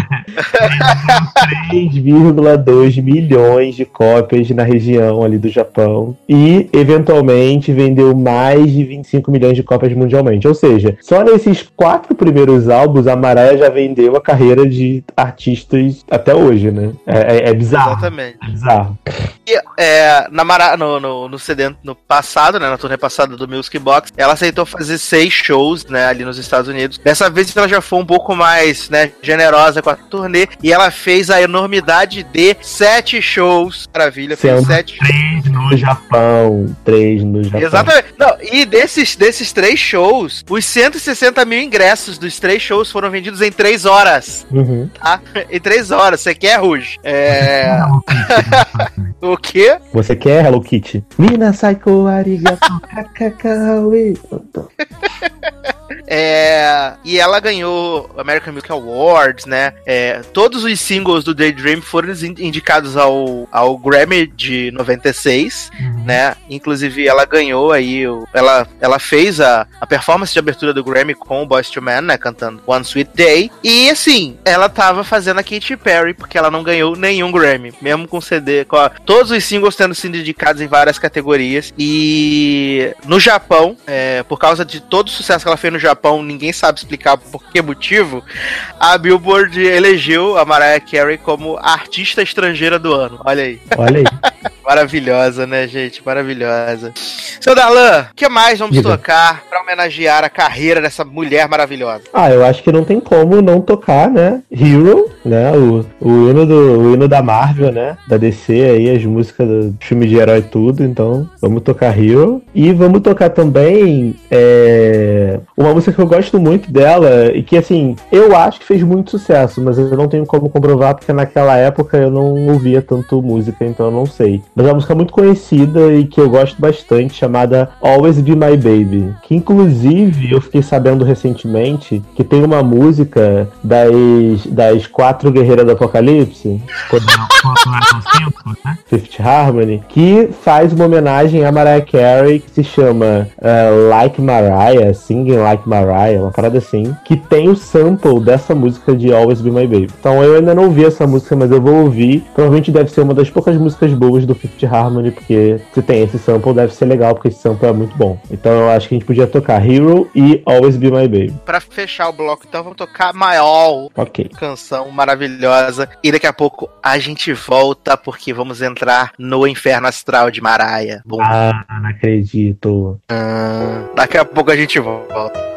3,2 milhões de cópias na região ali do Japão e, eventualmente, vendeu mais de 25 milhões de cópias mundialmente. Ou seja, só nesses quatro primeiros álbuns, a Mariah já vendeu a carreira de artistas até hoje, né? É, é- é bizarro. Exatamente. É bizarro. E é, na Mara, no, no, no CD no passado, né, na turnê passada do Music Box, ela aceitou fazer seis shows, né, ali nos Estados Unidos. Dessa vez ela já foi um pouco mais, né, generosa com a turnê e ela fez a enormidade de sete shows. Maravilha, fez Sendo sete Três no Japão. Três no Japão. Exatamente. Não, e desses, desses três shows, os 160 mil ingressos dos três shows foram vendidos em três horas. Uhum. Tá? Em três horas. Você quer, Ruge? É. o quê? Você quer Hello Kitty? Mina Saiko Arigato Kakakaui. É, e ela ganhou American Music Awards, né? É, todos os singles do Daydream foram in- indicados ao, ao Grammy de 96, né? Inclusive ela ganhou aí, o- ela, ela fez a, a performance de abertura do Grammy com o Boyz II Man, né? Cantando One Sweet Day. E assim, ela tava fazendo a Katy Perry porque ela não ganhou nenhum Grammy, mesmo com CD, com a- todos os singles tendo sido indicados em várias categorias. E no Japão, é, por causa de todo o sucesso que ela fez no Japão, ninguém sabe explicar por que motivo, a Billboard elegeu a Mariah Carey como artista estrangeira do ano. Olha aí. Olha aí. Maravilhosa, né, gente? Maravilhosa. Seu Darlan, o que mais vamos Diga. tocar pra homenagear a carreira dessa mulher maravilhosa? Ah, eu acho que não tem como não tocar, né? Hero, né? O, o, hino, do, o hino da Marvel, né? Da DC aí, as músicas do filme de herói e tudo. Então, vamos tocar Hero. E vamos tocar também é, uma música que eu gosto muito dela e que, assim, eu acho que fez muito sucesso, mas eu não tenho como comprovar porque naquela época eu não ouvia tanto música, então eu não sei. Mas é uma música muito conhecida e que eu gosto bastante, chamada Always Be My Baby. Que inclusive eu fiquei sabendo recentemente que tem uma música das, das quatro guerreiras do Apocalipse, né? Fifth Harmony, que faz uma homenagem a Mariah Carey que se chama uh, Like Mariah, Singing Like Mariah, uma parada assim, que tem o sample dessa música de Always Be My Baby. Então eu ainda não ouvi essa música, mas eu vou ouvir. Provavelmente deve ser uma das poucas músicas boas do Fifth Harmony, porque se tem esse sample, deve ser legal, porque esse sample é muito bom. Então eu acho que a gente podia tocar Hero e Always Be My Baby. Pra fechar o bloco, então, vamos tocar All, Ok. canção maravilhosa. E daqui a pouco a gente volta, porque vamos entrar no inferno astral de Mariah. Bom, Ah, não acredito. ah, daqui a pouco a gente volta.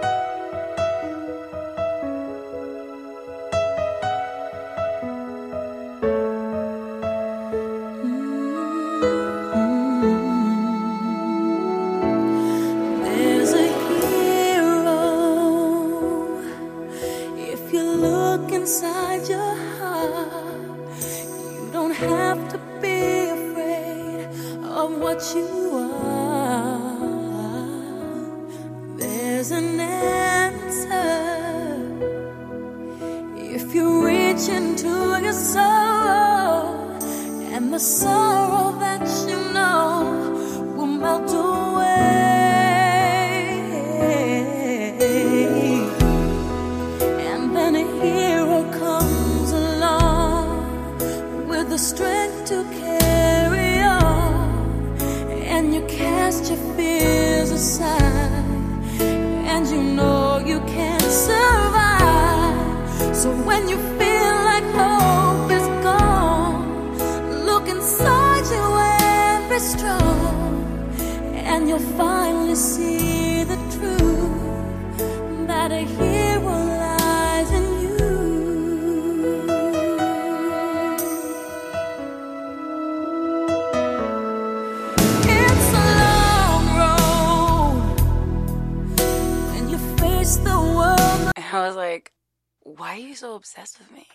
You so obsessed with me?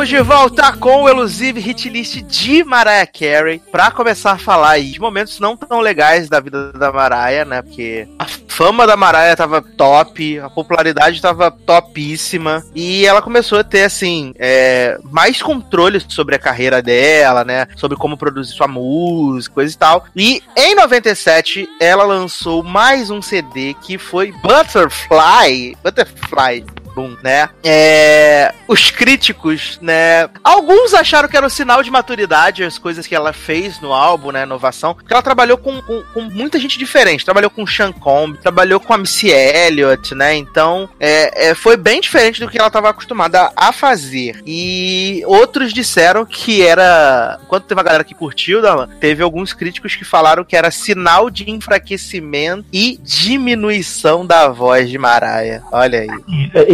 Estamos de volta com o elusive hit list de Mariah Carey pra começar a falar aí de momentos não tão legais da vida da Mariah, né? Porque a fama da Mariah tava top, a popularidade tava topíssima e ela começou a ter, assim, é, mais controle sobre a carreira dela, né? Sobre como produzir sua música, coisa e tal. E em 97 ela lançou mais um CD que foi Butterfly. Butterfly Boom, né? É, os críticos, né? Alguns acharam que era um sinal de maturidade as coisas que ela fez no álbum, né? Inovação. Porque ela trabalhou com, com, com muita gente diferente. Trabalhou com Sean Combs, trabalhou com a Missy Elliott, né? Então, é, é, foi bem diferente do que ela estava acostumada a fazer. E outros disseram que era. Enquanto teve uma galera que curtiu, teve alguns críticos que falaram que era sinal de enfraquecimento e diminuição da voz de Mariah. Olha aí.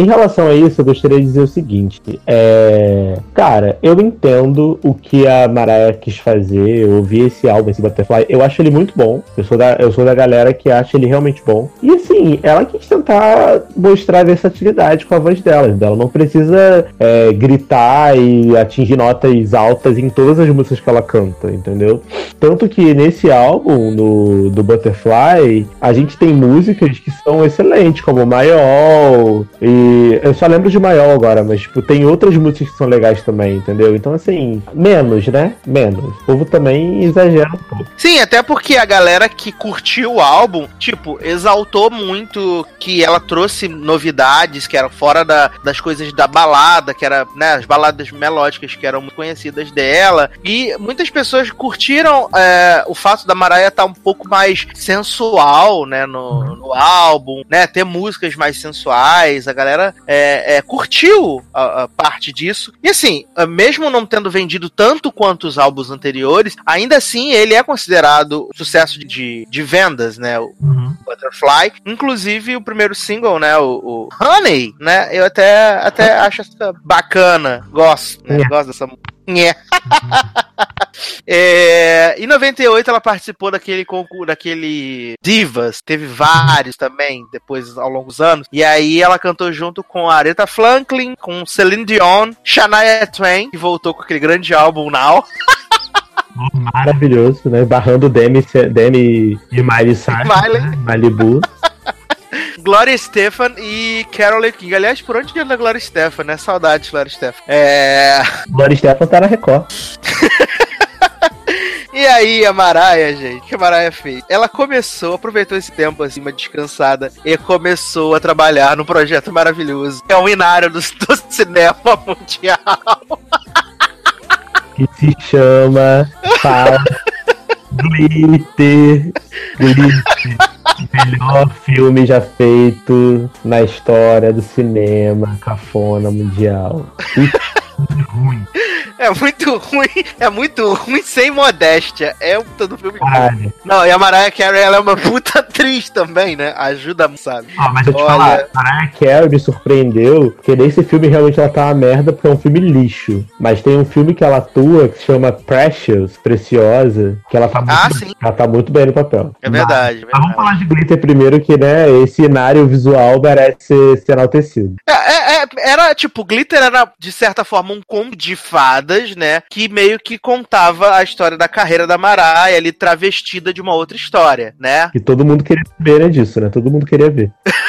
Relação a isso, eu gostaria de dizer o seguinte: é... cara, eu entendo o que a Mariah quis fazer. Eu ouvi esse álbum, esse Butterfly, eu acho ele muito bom. Eu sou da, eu sou da galera que acha ele realmente bom. E assim, ela quis tentar mostrar versatilidade com a voz dela. Ela não precisa é, gritar e atingir notas altas em todas as músicas que ela canta, entendeu? Tanto que nesse álbum, no, do Butterfly, a gente tem músicas que são excelentes, como Maior e eu só lembro de Maior agora, mas tipo, tem outras músicas que são legais também, entendeu? Então, assim, menos, né? Menos. O povo também exagera um pouco. Sim, até porque a galera que curtiu o álbum, tipo, exaltou muito que ela trouxe novidades que eram fora da, das coisas da balada, que era, né, as baladas melódicas que eram muito conhecidas dela. E muitas pessoas curtiram é, o fato da Mariah estar um pouco mais sensual, né, no, no álbum, né, ter músicas mais sensuais. A galera é, é, curtiu a, a parte disso. E assim, mesmo não tendo vendido tanto quanto os álbuns anteriores, ainda assim ele é considerado sucesso de, de vendas, né? O Butterfly. Inclusive o primeiro single, né? O, o Honey, né? Eu até, até acho essa bacana. Gosto, né? Yeah. Gosto dessa. Yeah. É, em 98 ela participou daquele concurso, daquele Divas, teve vários também, depois ao longo dos anos. E aí ela cantou junto com a Aretha Franklin, com Celine Dion, Shania Twain, que voltou com aquele grande álbum Now. Maravilhoso, né? Barrando Demi, Demi e Miley Cyrus, Miley. né? Malibu. Gloria Stefan e Carole King. Aliás, por onde anda a Gloria Stefan, né? Saudades, Gloria Stefan. É... Gloria Stefan tá na Record. E aí, a Mariah, gente, o que a Mariah fez? Ela começou, aproveitou esse tempo, assim, uma descansada, e começou a trabalhar num projeto maravilhoso. É um inário do, do cinema mundial. Que se chama Glitter. Glitter. Melhor filme já feito na história do cinema cafona mundial. Ruim. É muito ruim, é muito ruim sem modéstia. É um todo filme. Caralho. Não, e a Mariah Carey, ela é uma puta atriz também, né? Ajuda, sabe? Ah, mas eu te Olha- falar, Mariah Carey me surpreendeu, porque nesse filme realmente ela tá uma merda, porque é um filme lixo. Mas tem um filme que ela atua que se chama Precious, Preciosa, que ela tá muito, Ah, bem- ela tá muito bem no papel. É verdade, é Mas vamos verdade. falar de Glitter primeiro, que né, esse cenário visual merece ser, ser enaltecido. É, é, é, era, tipo, Glitter era, de certa forma, um conto de fadas, né? Que meio que contava a história da carreira da Mariah ali travestida de uma outra história, né? Que todo mundo queria saber né, disso, né? Todo mundo queria ver.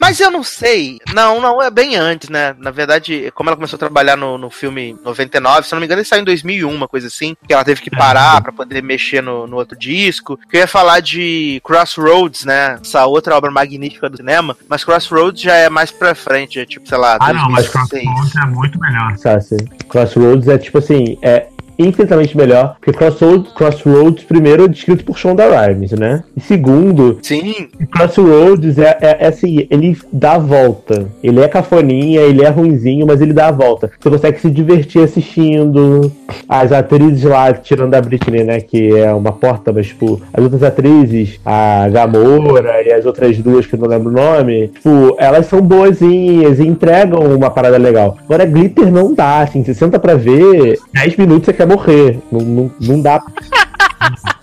Mas eu não sei. Não, não, é bem antes, né? Na verdade, como ela começou a trabalhar no, no filme 99, se eu não me engano, ele saiu em 2001, uma coisa assim. Que ela teve que parar pra poder mexer no, no outro disco. Que eu ia falar de Crossroads, né? Essa outra obra magnífica do cinema. Mas Crossroads já é mais pra frente, é tipo, sei lá, Ah, não, mas 2006. Crossroads é muito melhor. Sassi. Crossroads é tipo assim, é infinitamente melhor, porque Crossroads, Crossroads primeiro é descrito por Shonda Rhimes, né? E segundo, Sim, Crossroads é, é, é assim, ele dá a volta. Ele é cafoninha, ele é ruinzinho, mas ele dá a volta. Você consegue se divertir assistindo. As atrizes lá, tirando a Britney, né? Que é uma porta, mas tipo, as outras atrizes, a Gamora e as outras duas que eu não lembro o nome, tipo, elas são boazinhas e entregam uma parada legal. Agora, glitter não dá, assim, você senta pra ver, 10 minutos você quer morrer. Não, não, não dá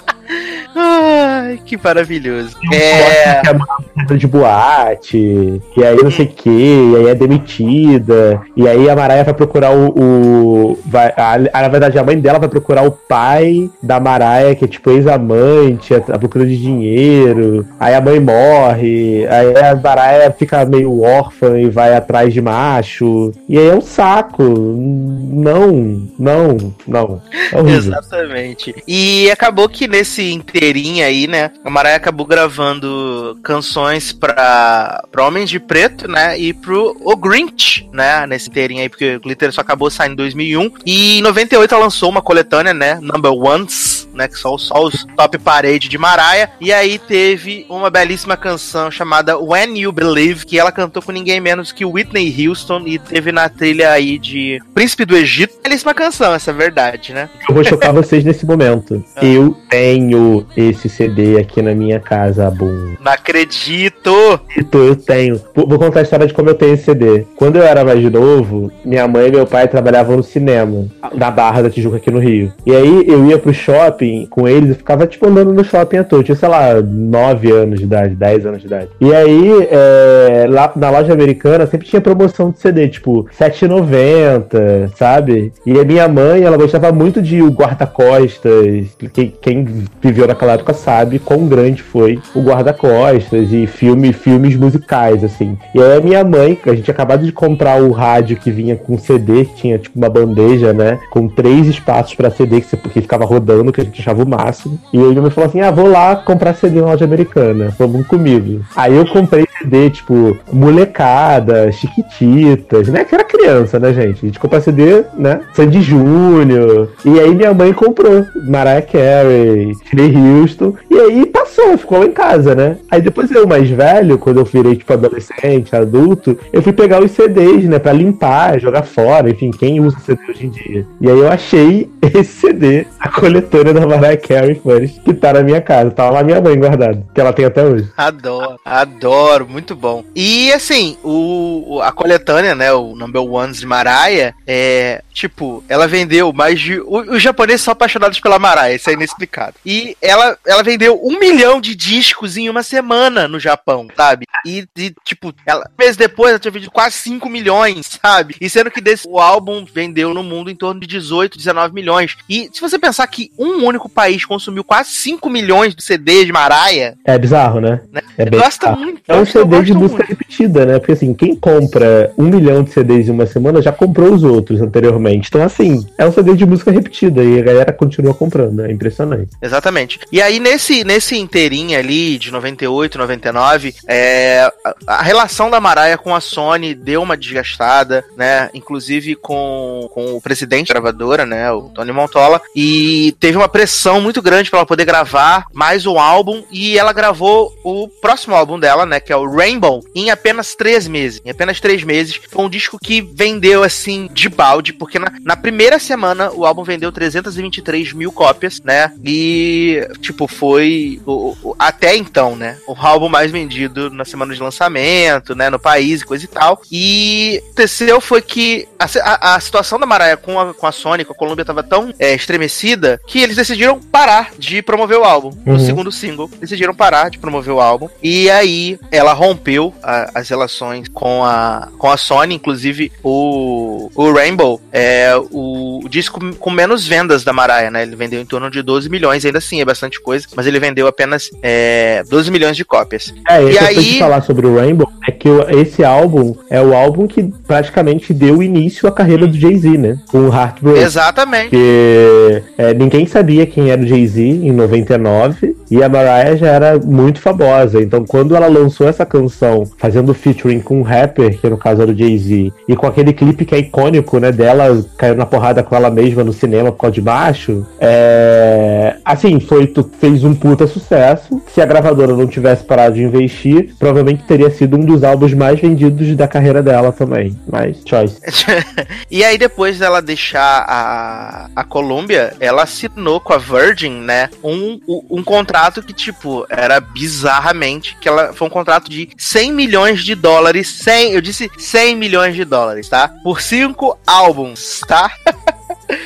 Ai, que maravilhoso. É... É. que é uma de boate, e aí não sei o que, e aí é demitida, e aí a Maraia vai procurar o. o- vai, a, a- na verdade, a mãe dela vai procurar o pai da Maraia, que é tipo ex-amante, a, a procura de dinheiro, aí a mãe morre, aí a Maraia fica meio órfã e vai atrás de macho, e aí é um saco. Não, não, não. É. Exatamente. E acabou que nesse inteirinho aí, né, a Mariah acabou gravando canções pra, pra Homens de Preto, né, e pro O Grinch, né, nesse inteirinho aí, porque o Glitter só acabou saindo em 2001. E em 98 ela lançou uma coletânea, né, Number Ones, né, que são só os top parade de Mariah. E aí teve uma belíssima canção chamada When You Believe, que ela cantou com ninguém menos que Whitney Houston e teve na trilha aí de Príncipe do Egito. Belíssima canção, essa é verdade, né? Eu vou chocar vocês nesse momento. Ah. Eu tenho esse CD aqui na minha casa, Boom. Não acredito! Então, eu tenho. Vou vou contar a história de como eu tenho esse CD. Quando eu era mais novo, minha mãe e meu pai trabalhavam no cinema, na Barra da Tijuca aqui no Rio. E aí eu ia pro shopping com eles e ficava tipo andando no shopping à toa. Eu tinha, sei lá, 9 anos de idade, 10 anos de idade. E aí, é, lá na loja americana sempre tinha promoção de CD, tipo, R$7,90, sabe? E a minha mãe, ela gostava muito de o guarda-costas. Quem, quem viveu naquela época sabe quão grande foi o guarda-costas e filme, filmes musicais, assim. E aí a minha mãe, a gente acabado de comprar o rádio que vinha com CD, que tinha tipo uma bandeja, né? Com três espaços pra CD que, você, que ficava rodando, que gente achava o máximo. E minha mãe falou assim: ah, vou lá comprar CD na loja americana. Vamos comigo. Aí eu comprei CD, tipo, molecada, chiquititas, né? Que era criança, né, gente? A gente comprou CD, né? Sandy Júnior. E aí minha mãe comprou Mariah Carey, Whitney Houston. E aí passou, ficou lá em casa, né? Aí depois eu, mais velho, quando eu virei, tipo, adolescente, adulto, eu fui pegar os CDs, né? Pra limpar, jogar fora, enfim, quem usa CD hoje em dia. E aí eu achei esse CD, a coletânea da Mariah Carey First, que tá na minha casa. Tava lá minha mãe guardada, que ela tem até hoje. Adoro, adoro, muito bom. E assim, o, a coletânea, né, o Number Ones de Mariah, é, tipo, ela vendeu mais de... Os japoneses são apaixonados pela Mariah, isso é inexplicado. E ela, ela vendeu um milhão de discos em uma semana no Japão, sabe? E, e, tipo, ela, depois ela tinha vendido quase 5 milhões, sabe? E sendo que desse, o álbum vendeu no mundo em torno de 18, 19 milhões. E se você pensar que um único país consumiu quase 5 milhões de CDs de Mariah, É bizarro, né? né? É bem Gosta bizarro. muito. É um CD de música muito. Repetida, né? Porque assim, quem compra um milhão de CDs em uma semana já comprou os outros anteriormente. Então, assim, é um CD de música repetida e a galera continua comprando. É impressionante. Exatamente. E aí, nesse, nesse inteirinho ali, de 98, 99, é, a, relação da Mariah com a Sony deu uma desgastada, né? Inclusive com, com o presidente da gravadora, né? O Tony Montola. E teve uma pressão muito grande para ela poder gravar mais um álbum. E ela gravou o próximo álbum dela, né? Que é o Rainbow, em apenas três meses. Em apenas três meses. Foi um disco que vendeu, assim, de balde, porque na, na primeira semana o álbum vendeu 323 mil cópias, né? E, tipo, foi o, o, até então, né? O álbum mais vendido na semana de lançamento, né? No país e coisa e tal. E o que aconteceu foi que a, a, a situação da Mariah com a, com a Sony, com a Columbia, tava tão é, estremecida que eles decidiram parar de promover o álbum. No Uhum. segundo single, decidiram parar de promover o álbum. E aí ela rompeu a- as relações com a, com a Sony, inclusive o, o Rainbow é o, o disco com menos vendas da Mariah, né? Ele vendeu em torno de 12 milhões, ainda assim é bastante coisa, mas ele vendeu apenas é, 12 milhões de cópias. É, E aí- falar sobre o Rainbow é que esse álbum é o álbum que praticamente deu início à carreira do Jay-Z, né? Com o Heartbreak. Exatamente. Porque é, ninguém sabia quem era o Jay-Z em 99 e a Mariah já era muito famosa. Então, quando ela lançou essa canção fazendo featuring com um rapper, que no caso era o Jay-Z, e com aquele clipe que é icônico, né, dela caindo na porrada com ela mesma no cinema por causa de baixo, é, assim, foi, tu- fez um puta sucesso. Se a gravadora não tivesse parado de investir, provavelmente teria sido um dos álbuns mais vendidos da carreira dela também. Mas, choice. e aí, depois dela deixar a, a Columbia, ela assinou com a Virgin, né? Um, um, um contrato que, tipo, era bizarramente. Que ela foi um contrato de 100 milhões de dólares. 100, eu disse 100 milhões de dólares, tá? Por cinco álbuns, tá?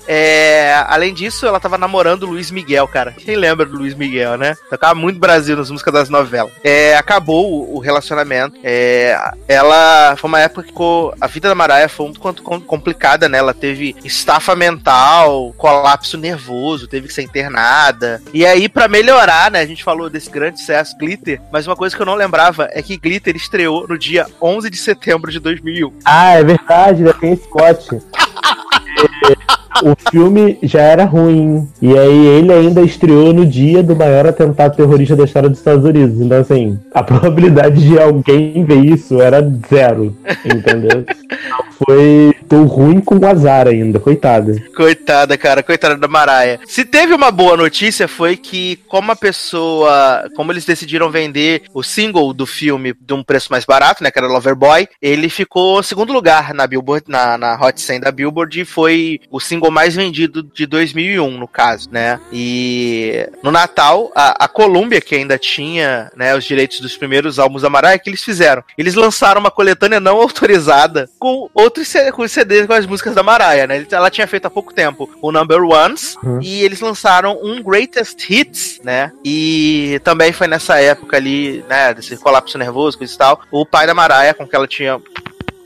É, além disso, ela tava namorando o Luiz Miguel, cara. Quem lembra do Luiz Miguel, né? Tocava muito Brasil nas músicas das novelas. É, acabou o, relacionamento. É, ela foi uma época que ficou, a vida da Mariah foi um quanto com- complicada, né? Ela teve estafa mental, colapso nervoso, teve que ser internada. E aí, pra melhorar, né? A gente falou desse grande sucesso, Glitter. Mas uma coisa que eu não lembrava é que Glitter estreou no dia 11 de setembro de 2001. Ah, é verdade, né? Tem Scott. o filme já era ruim. E aí ele ainda estreou no dia do maior atentado terrorista da história dos Estados Unidos. Então, assim, a probabilidade de alguém ver isso era zero. Entendeu? Foi. Tô ruim com o azar ainda, coitada. Coitada, cara, coitada da Mariah. Se teve uma boa notícia foi que, como a pessoa. Como eles decidiram vender o single do filme de um preço mais barato, né? Que era Loverboy, ele ficou segundo lugar na Billboard, na, na Hot 100 da Billboard, e foi o single mais vendido de 2001, no caso, né? E no Natal, a, a Columbia, que ainda tinha né, os direitos dos primeiros álbuns da Mariah, o que eles fizeram? Eles lançaram uma coletânea não autorizada com outros com CDs com as músicas da Mariah, né? Ela tinha feito há pouco tempo o Number Ones Uhum. e eles lançaram um Greatest Hits, né? E também foi nessa época ali, né, desse colapso nervoso, coisa e tal, o pai da Mariah, com que ela tinha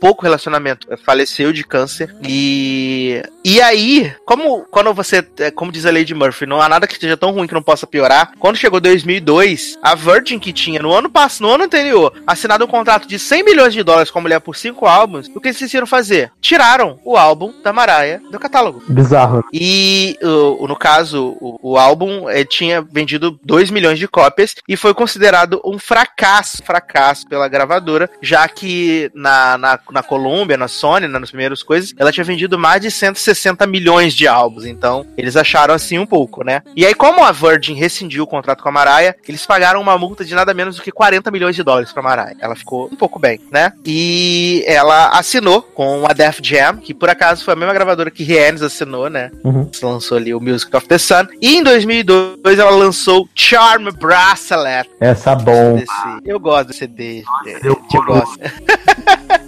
pouco relacionamento, faleceu de câncer e e aí, como quando você, é, como diz a Lady Murphy, não há nada que esteja tão ruim que não possa piorar. Quando chegou 2002, a Virgin que tinha no ano passado, no ano anterior, assinado um contrato de 100 milhões de dólares com a mulher por cinco álbuns, o que eles decidiram fazer? Tiraram o álbum da Mariah do catálogo. Bizarro. E no caso, o, o álbum eh, tinha vendido 2 milhões de cópias e foi considerado um fracasso, fracasso pela gravadora, já que na, na, na Columbia, na Sony, né, nas primeiras coisas, ela tinha vendido mais de 160 milhões de álbuns. Então, eles acharam assim um pouco, né? E aí, como a Virgin rescindiu o contrato com a Mariah, eles pagaram uma multa de nada menos do que 40 milhões de dólares pra Mariah. Ela ficou um pouco bem, né? E ela assinou com a Def Jam, que por acaso foi a mesma gravadora que Rihanna assinou, né? Uhum. lançou ali o Music of the Sun. E em 2002 ela lançou Charm Bracelet. Essa bomba. Desse- eu gosto desse CD. gente, eu Eu gosto.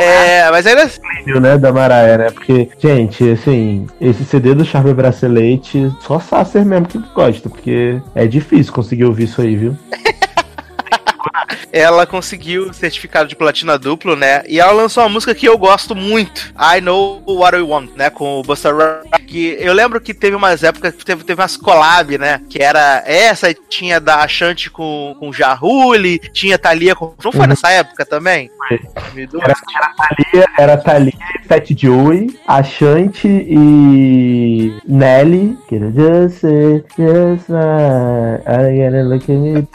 É mas ainda incrível, né, da Mariah, né? Porque, gente, assim, esse CD do Charme Bracelete, só Sasser mesmo que gosta, porque é difícil conseguir ouvir isso aí, viu? ela conseguiu o certificado de platina duplo, né? E ela lançou uma música que eu gosto muito, I Know What I Want, né? Com o Busta Rhymes. Que eu lembro que teve umas épocas que teve, teve umas collab, né? Que era essa, tinha da Ashanti com, com Jarulli, tinha Thalia com. Não foi Uhum. nessa época também? Foi. 2002? Era, era Thalia, era Thalia Fat Joey, Ashanti e Nelly. Just say, just my, I gotta look at me.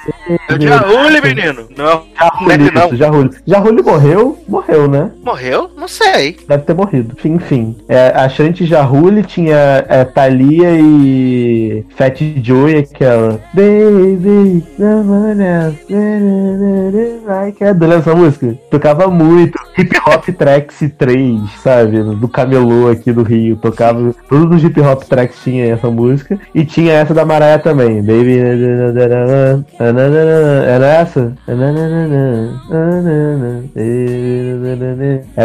O Jarulli, menino. Não, Jarulli, não. isso, Jarulli. Jarulli morreu? Morreu, né? Morreu? Não sei. Deve ter morrido. Enfim. É, Ashanti e Jarulli tinha é, Thalia e Fat Joe, aquela. Baby, someone else. Que é essa música? Tocava muito. Hip Hop Tracks 3, sabe? Do camelô aqui do Rio. Tocava. Todos os hip hop tracks tinha essa música. E tinha essa da Maraia também. Baby. Era essa? Era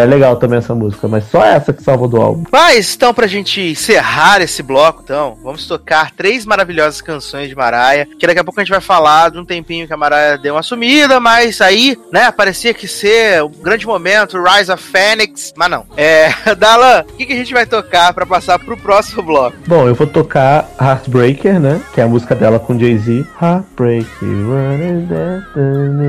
legal também essa música, mas só essa que salvou do álbum. Mas então, pra gente encerrar esse bloco, então, vamos tocar três maravilhosas canções de Maraia. Que daqui a pouco a gente vai falar de um tempinho que a Maraia deu uma sumida, mas aí, né, parecia que ser o grande momento, Rise of Phoenix, mas não. É, Dalan, o que, que a gente vai tocar pra passar pro próximo bloco? Bom, eu vou tocar Heartbreaker, né? Que é a música dela com Jay-Z. Heartbreaker, that?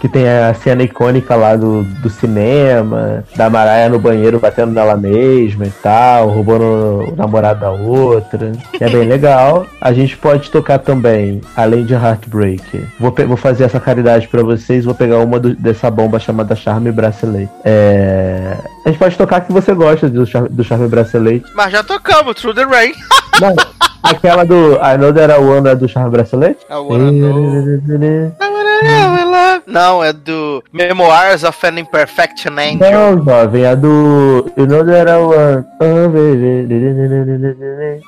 Que tem a cena icônica lá do, do cinema, da Maraia no banheiro batendo nela mesma e tal, roubando o namorado da outra. É bem legal. A gente pode tocar também, além de Heartbreaker. Vou, vou fazer essa caridade pra vocês, vou pegar uma do- dessa bomba chamada Charme Bracelet. É... A gente pode tocar que você gosta do, do Charme Bracelet. Mas já tocamos, Through the Rain. Não, aquela do I Know That I Wanna do Charme Bracelet? Não, é do Memoirs of an Imperfect Angel. Não, jovem, a do You Know That I Want Oh baby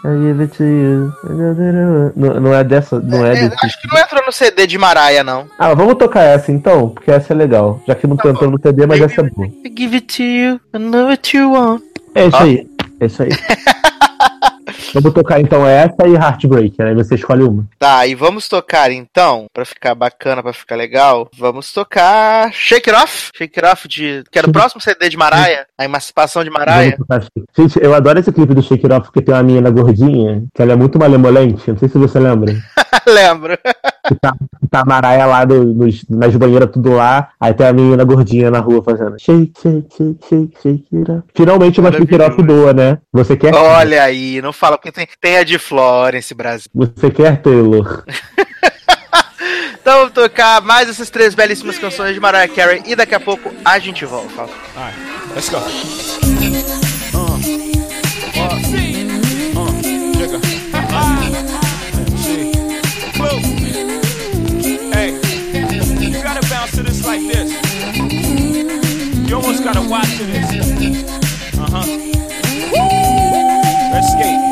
I give it to you You know that I want Não, não é dessa, não é, É, desse acho que não entrou no CD de Maraia, não. Ah, vamos tocar essa então, porque essa é legal Já que não Tá cantou no CD, mas essa é boa I give it to you, I know what you want. É isso Ó. aí, é isso aí Vamos tocar então essa e Heartbreaker, aí você escolhe uma Tá, e vamos tocar então, pra ficar bacana, pra ficar legal, vamos tocar Shake It Off, Shake It Off de, que é do próximo CD de Maraia, a emancipação de Maraia. Gente, eu adoro esse clipe do Shake It Off Porque tem uma menina gordinha Que ela é muito malemolente, não sei se você lembra Lembro. Que tá, que a Maraia lá do- nos- nas banheiras, tudo lá. Aí tem a menina gordinha na rua fazendo shake, shake, shake, shake, shake. Finalmente uma shake it up boa, né? Você quer? Olha aí, não fala porque tem, tem a de Florence, Brasil. Você quer, Taylor? Então vamos tocar mais essas três belíssimas canções de Mariah Carey e daqui a pouco a gente volta. Alright, let's go. Uh, uh, like this. You almost gotta watch this. Uh huh. Let's skate.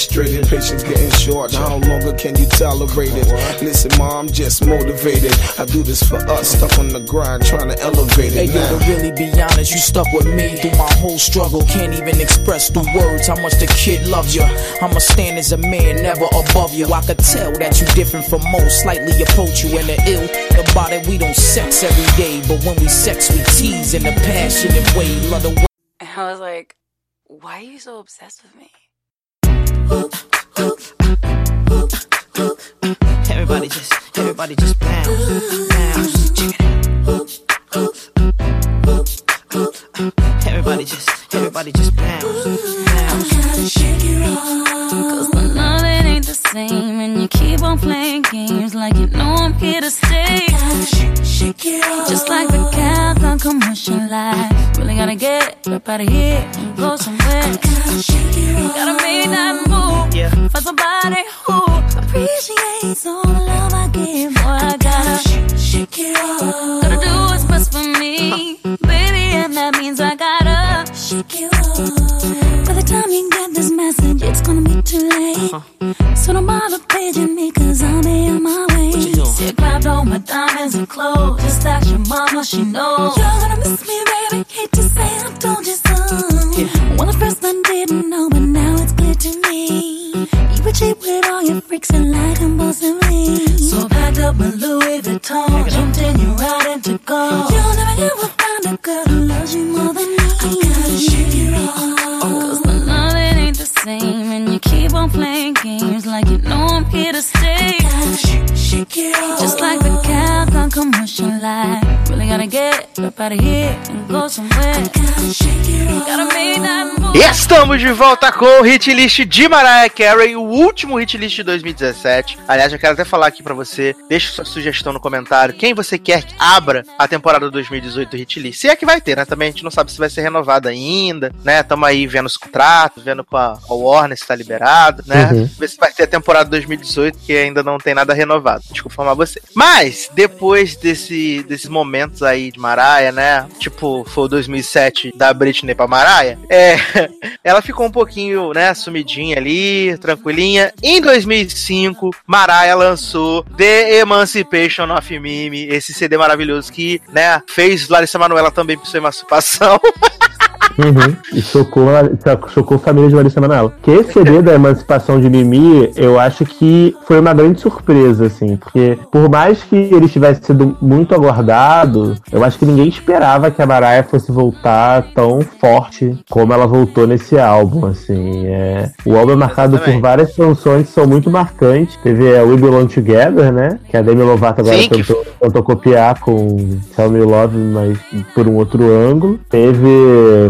Frustrated. Patience getting short, how longer can you tolerate it? Listen, ma, I'm just motivated. I do this for us, stuck on the grind, trying to elevate it. Hey it. yo, to really be honest, you stuck with me through my whole struggle. Can't even express through words how much the kid loves you. I'ma stand as a man, never above you. I could tell that you different from most, slightly approach you in the ill. About it, we don't sex every day, but when we sex, we tease in a passionate way. Love the way. And I was like, why are you so obsessed with me? Everybody just, everybody just bounce, bounce. Check it out. Everybody just, everybody just bounce, bounce. Gotta shake it off. Cause the love it ain't the same. And you keep on playing games like you know I'm here to stay. Gotta shake, shake it off. Just like the cat on commercial life. Really gotta get up out of here and go somewhere. Gotta shake it off. Gotta make that move. Yeah. Find somebody who appreciates all the love I give. Boy, I gotta shake, shake it off. Gotta do what's best for me. Baby, and that means I gotta shake. By the time you get this message, it's gonna be too late. Uh-huh. So don't bother paging me, cause I'll be on my way. you? See, I grabbed all my diamonds and clothes. Just ask your mama, she knows. You're gonna miss me, baby. Hate to say I told you so. When at first I didn't know, but now it's clear to me. You were cheap with all your freaks and like compulsively. So I packed up my Louis Vuitton, jumped in your ride and to go. You'll never ever find loves you more than. I gotta shake love it ain't the same. And you keep on playing games like you know I'm here to stay. Shake, shake it off. Just like the cat on commercial life. Really gotta get up out of here and go somewhere. Gotta shake it off. Gotta make that move. Estamos de volta com o hit list de Mariah Carey, o último hit list de 2017. Aliás, eu quero até falar aqui pra você, deixe sua sugestão no comentário, quem você quer que abra a temporada 2018 do hit list. Se é que vai ter, né? Também a gente não sabe se vai ser renovada ainda, né? Tamo aí vendo os contratos, vendo com a, a Warner se tá liberado, né? Uhum. Ver se vai ter a temporada 2018, que ainda não tem nada renovado. Desculpa informar você. Mas, depois desse, desses momentos aí de Mariah, né? Tipo, foi o 2007 da Britney pra Mariah. É, ela ficou um pouquinho, né, sumidinha ali, tranquilinha. Em 2005, Mariah lançou The Emancipation of Mimi, esse CD maravilhoso que, né, fez Larissa Manoela também por sua emancipação. Uhum. E chocou, a- chocou a família de Larissa Manoela. Que esse CD da emancipação de Mimi, eu acho que foi uma grande surpresa, assim. Porque por mais que ele tivesse sido muito aguardado, eu acho que ninguém esperava que a Mariah fosse voltar tão forte como ela voltou nesse álbum, assim. É, o álbum é marcado por várias canções que são muito marcantes. Teve a We Belong Together, né? Que a Demi Lovato agora Sim, que tentou, tentou copiar com Tell Me Love, mas por um outro ângulo. Teve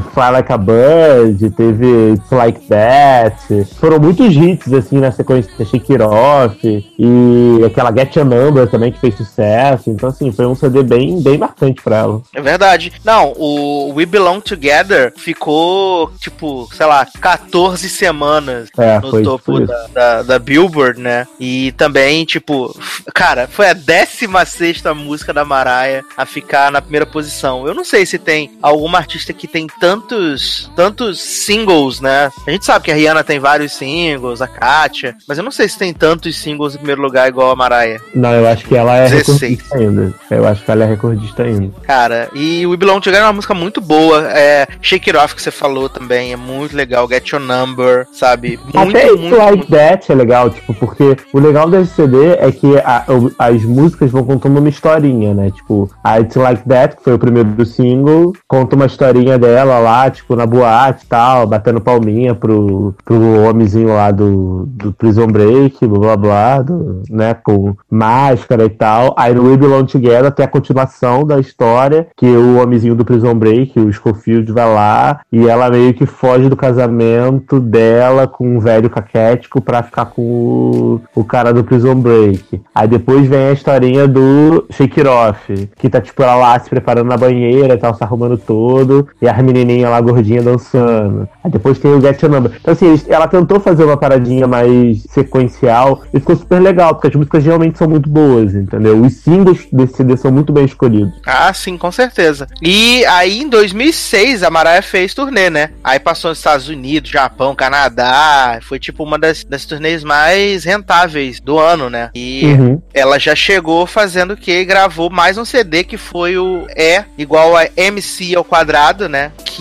Fly Like a Bird, teve It's Like That. Foram muitos hits, assim, na sequência. Shake It Off e aquela Get Your Number também, que fez sucesso. Então, assim, foi um CD bem, bem marcante pra ela. É verdade. Não, o We Belong Together ficou, tipo, sei lá, 14 semanas É, no foi topo da, da, da Billboard, né? E também, tipo, cara, foi a 16 música da Mariah a ficar na primeira posição. Eu não sei se tem alguma artista que tem tantos, tantos singles, né? A gente sabe que a Rihanna tem vários singles, a Katia, mas eu não sei se tem tantos singles em primeiro lugar igual a Mariah. Não, eu acho que ela é 16. recordista ainda. Eu acho que ela é recordista ainda. Cara, e We Belong Together é uma música muito boa. É, Shake It Off que você falou também é muito legal. Get Your Number, sabe? Muito, Até muito, It's Like muito. That é legal, tipo, porque o legal desse CD é que a- o- as músicas vão contando uma historinha, né? Tipo, a It's Like That, que foi o primeiro do single, conta uma historinha dela lá, tipo, na boate e tal, batendo palminha pro, pro homenzinho lá do, do Prison Break, blá blá blá, do, né? Com máscara e tal. Aí no We Belong Together tem a continuação da história, que o homenzinho do Prison Break, o Schofield, vai lá e ela meio que foge do casamento dela com um velho caquético pra ficar com o, o cara do Prison Break. Aí depois vem a historinha do Shake It Off, que tá tipo ela lá se preparando na banheira e tal, se arrumando todo, e as menininhas menininha lá gordinha dançando. Aí depois tem o Get Your Number. Então, assim, ela tentou fazer uma paradinha mais sequencial e ficou super legal, porque as músicas realmente são muito boas, entendeu? Os singles desse CD são muito bem escolhidos. Ah, sim, com certeza. E aí, em 2006, a Mariah fez turnê, né? Aí passou nos Estados Unidos, Japão, Canadá. Foi tipo uma das, das turnês mais rentáveis do ano, né? E Uhum. ela já chegou fazendo o quê? E gravou mais um CD que foi o E, igual a MC ao quadrado, né? Que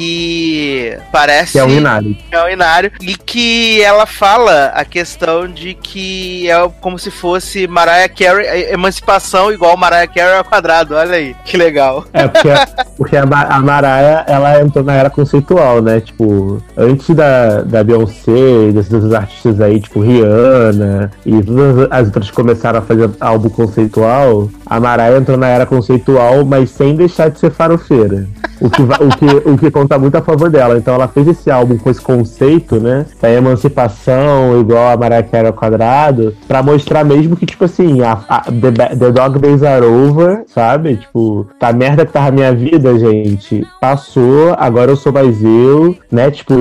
parece. Que é o Inari. É o Inário. E que ela fala a questão de que é como se fosse Mariah Carey, a emancipação igual Mariah Carey ao quadrado. Olha aí, que legal. É, porque, porque a, a Mariah, ela entrou na era conceitual, né? Tipo, antes da, da Beyoncé, desses outros artistas aí, tipo Rihanna, e todas as outras começaram a fazer álbum conceitual, a Mariah entrou na era conceitual, mas sem deixar de ser farofeira. O que, o, que, o que conta muito a favor dela. Então ela fez esse álbum com esse conceito, né? Da emancipação, igual a Mariah Carey ao quadrado, pra mostrar mesmo que, tipo assim, a, a- the, the Dog Days Are Over, sabe? Tipo, tá merda que tava a minha vida, gente. Passou, agora eu sou mais eu, né? Tipo,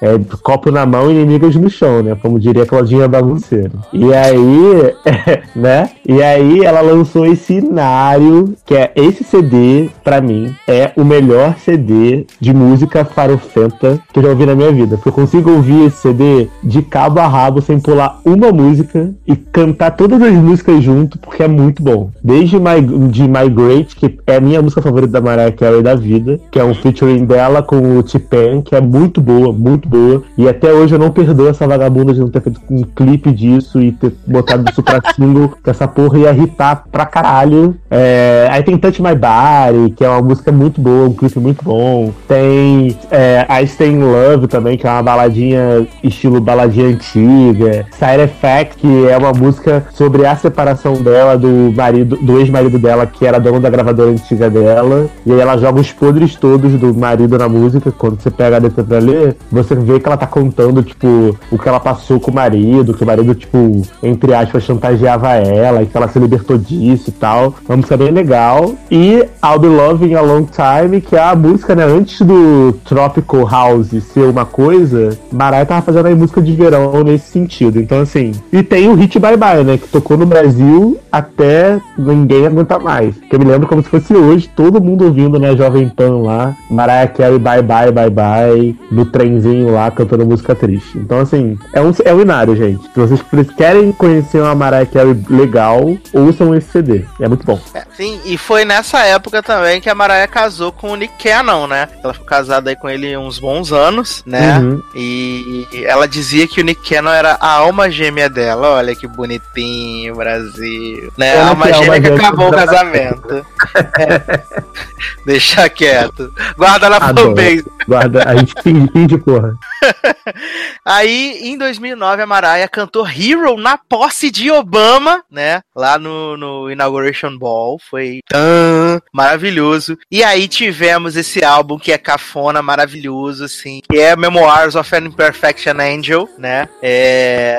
é, copo na mão e inimigas no chão, né? Como diria Claudinha Bagunceira. E aí, né? E aí ela lançou esse Inário, que é esse CD, pra mim, é o melhor CD de música farofenta que eu já ouvi na minha vida. Porque eu consigo ouvir esse CD de cabo a rabo sem pular uma música e cantar todas as músicas junto, porque é muito bom. Desde My, de Migrate, que é a minha música favorita da Mariah Carey da vida, que é um featuring dela com o T-Pain, que é muito boa, muito boa. E até hoje eu não perdoo essa vagabunda de não ter feito um clipe disso e ter botado isso pra single, que essa porra ia irritar pra caralho. É, aí tem Touch My Body, que é uma música muito boa, um clipe muito bom. Tem é, I Stay in Love também, que é uma baladinha estilo baladinha antiga. Side Effect, que é uma música sobre a separação dela do marido, do ex-marido dela, que era dono da gravadora antiga dela. E aí ela joga os podres todos do marido na música. Quando você pega a letra pra ler, você vê que ela tá contando, tipo, o que ela passou com o marido, que o marido, tipo, entre aspas, chantageava ela, e que ela se libertou disso e tal. Uma música bem legal. E I'll Be Loving a Long Time, que é a música, né, antes do Tropical House ser uma coisa, Mariah tava fazendo aí música de verão nesse sentido. Então, assim. E tem o Hit Bye Bye, né, que tocou no Brasil até ninguém aguentar mais. Que eu me lembro como se fosse hoje, todo mundo ouvindo na Jovem Pan lá, Mariah Carey Bye Bye Bye Bye, no trenzinho lá, cantando música triste. Então, assim, é um, é um inário, gente. Se vocês querem conhecer uma Mariah Carey legal, ouçam esse CD. É muito bom. É, sim, e foi nessa época também que a Mariah casou com o Nick Cannon, né? Ela ficou casada aí com ele uns bons anos, né? Uhum. E ela dizia que o Nick Cannon era a alma gêmea dela. Olha que bonitinho, Brasil. Né? A alma gêmea alma que acabou o casamento. É. Deixa quieto. Guarda na fanbase. Guarda, a gente finge, porra. Aí, em 2009, a Mariah cantou Hero na posse de Obama, né? Lá no, no Inauguration Ball. Foi tão maravilhoso. E aí tivemos esse álbum que é cafona, maravilhoso, assim. Que é Memoirs of an Imperfection Angel, né? É...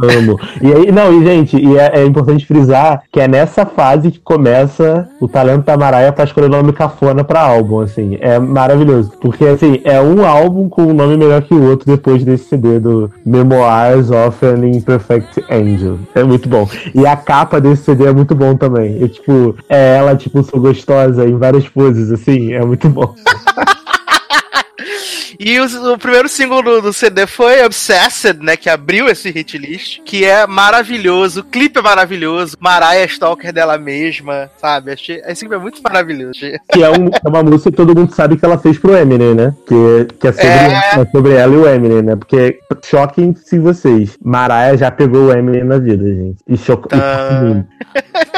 Amo. E aí, não, e gente, e é, é importante frisar que é nessa fase que começa o talento da Mariah pra escolher o nome cafona pra álbum, assim. É maravilhoso. Porque, assim, é um álbum com um nome melhor que o outro depois desse CD do Memoirs of an Imperfect Angel. É muito bom. E a capa desse CD é muito bom também. É tipo, é ela, tipo, sou gostosa em várias poses, assim. É muito bom. E o, o primeiro single do, do CD foi Obsessed, né? Que abriu esse hit list. Que é maravilhoso. O clipe é maravilhoso. Mariah Stalker dela mesma, sabe? Achei, esse clipe é muito maravilhoso. Que é, um- é uma música que todo mundo sabe que ela fez pro Eminem, né? Que, que é, sobre, É. é sobre ela e o Eminem, né? Porque choquem se vocês. Mariah já pegou o Eminem na vida, gente. E chocou. Tá.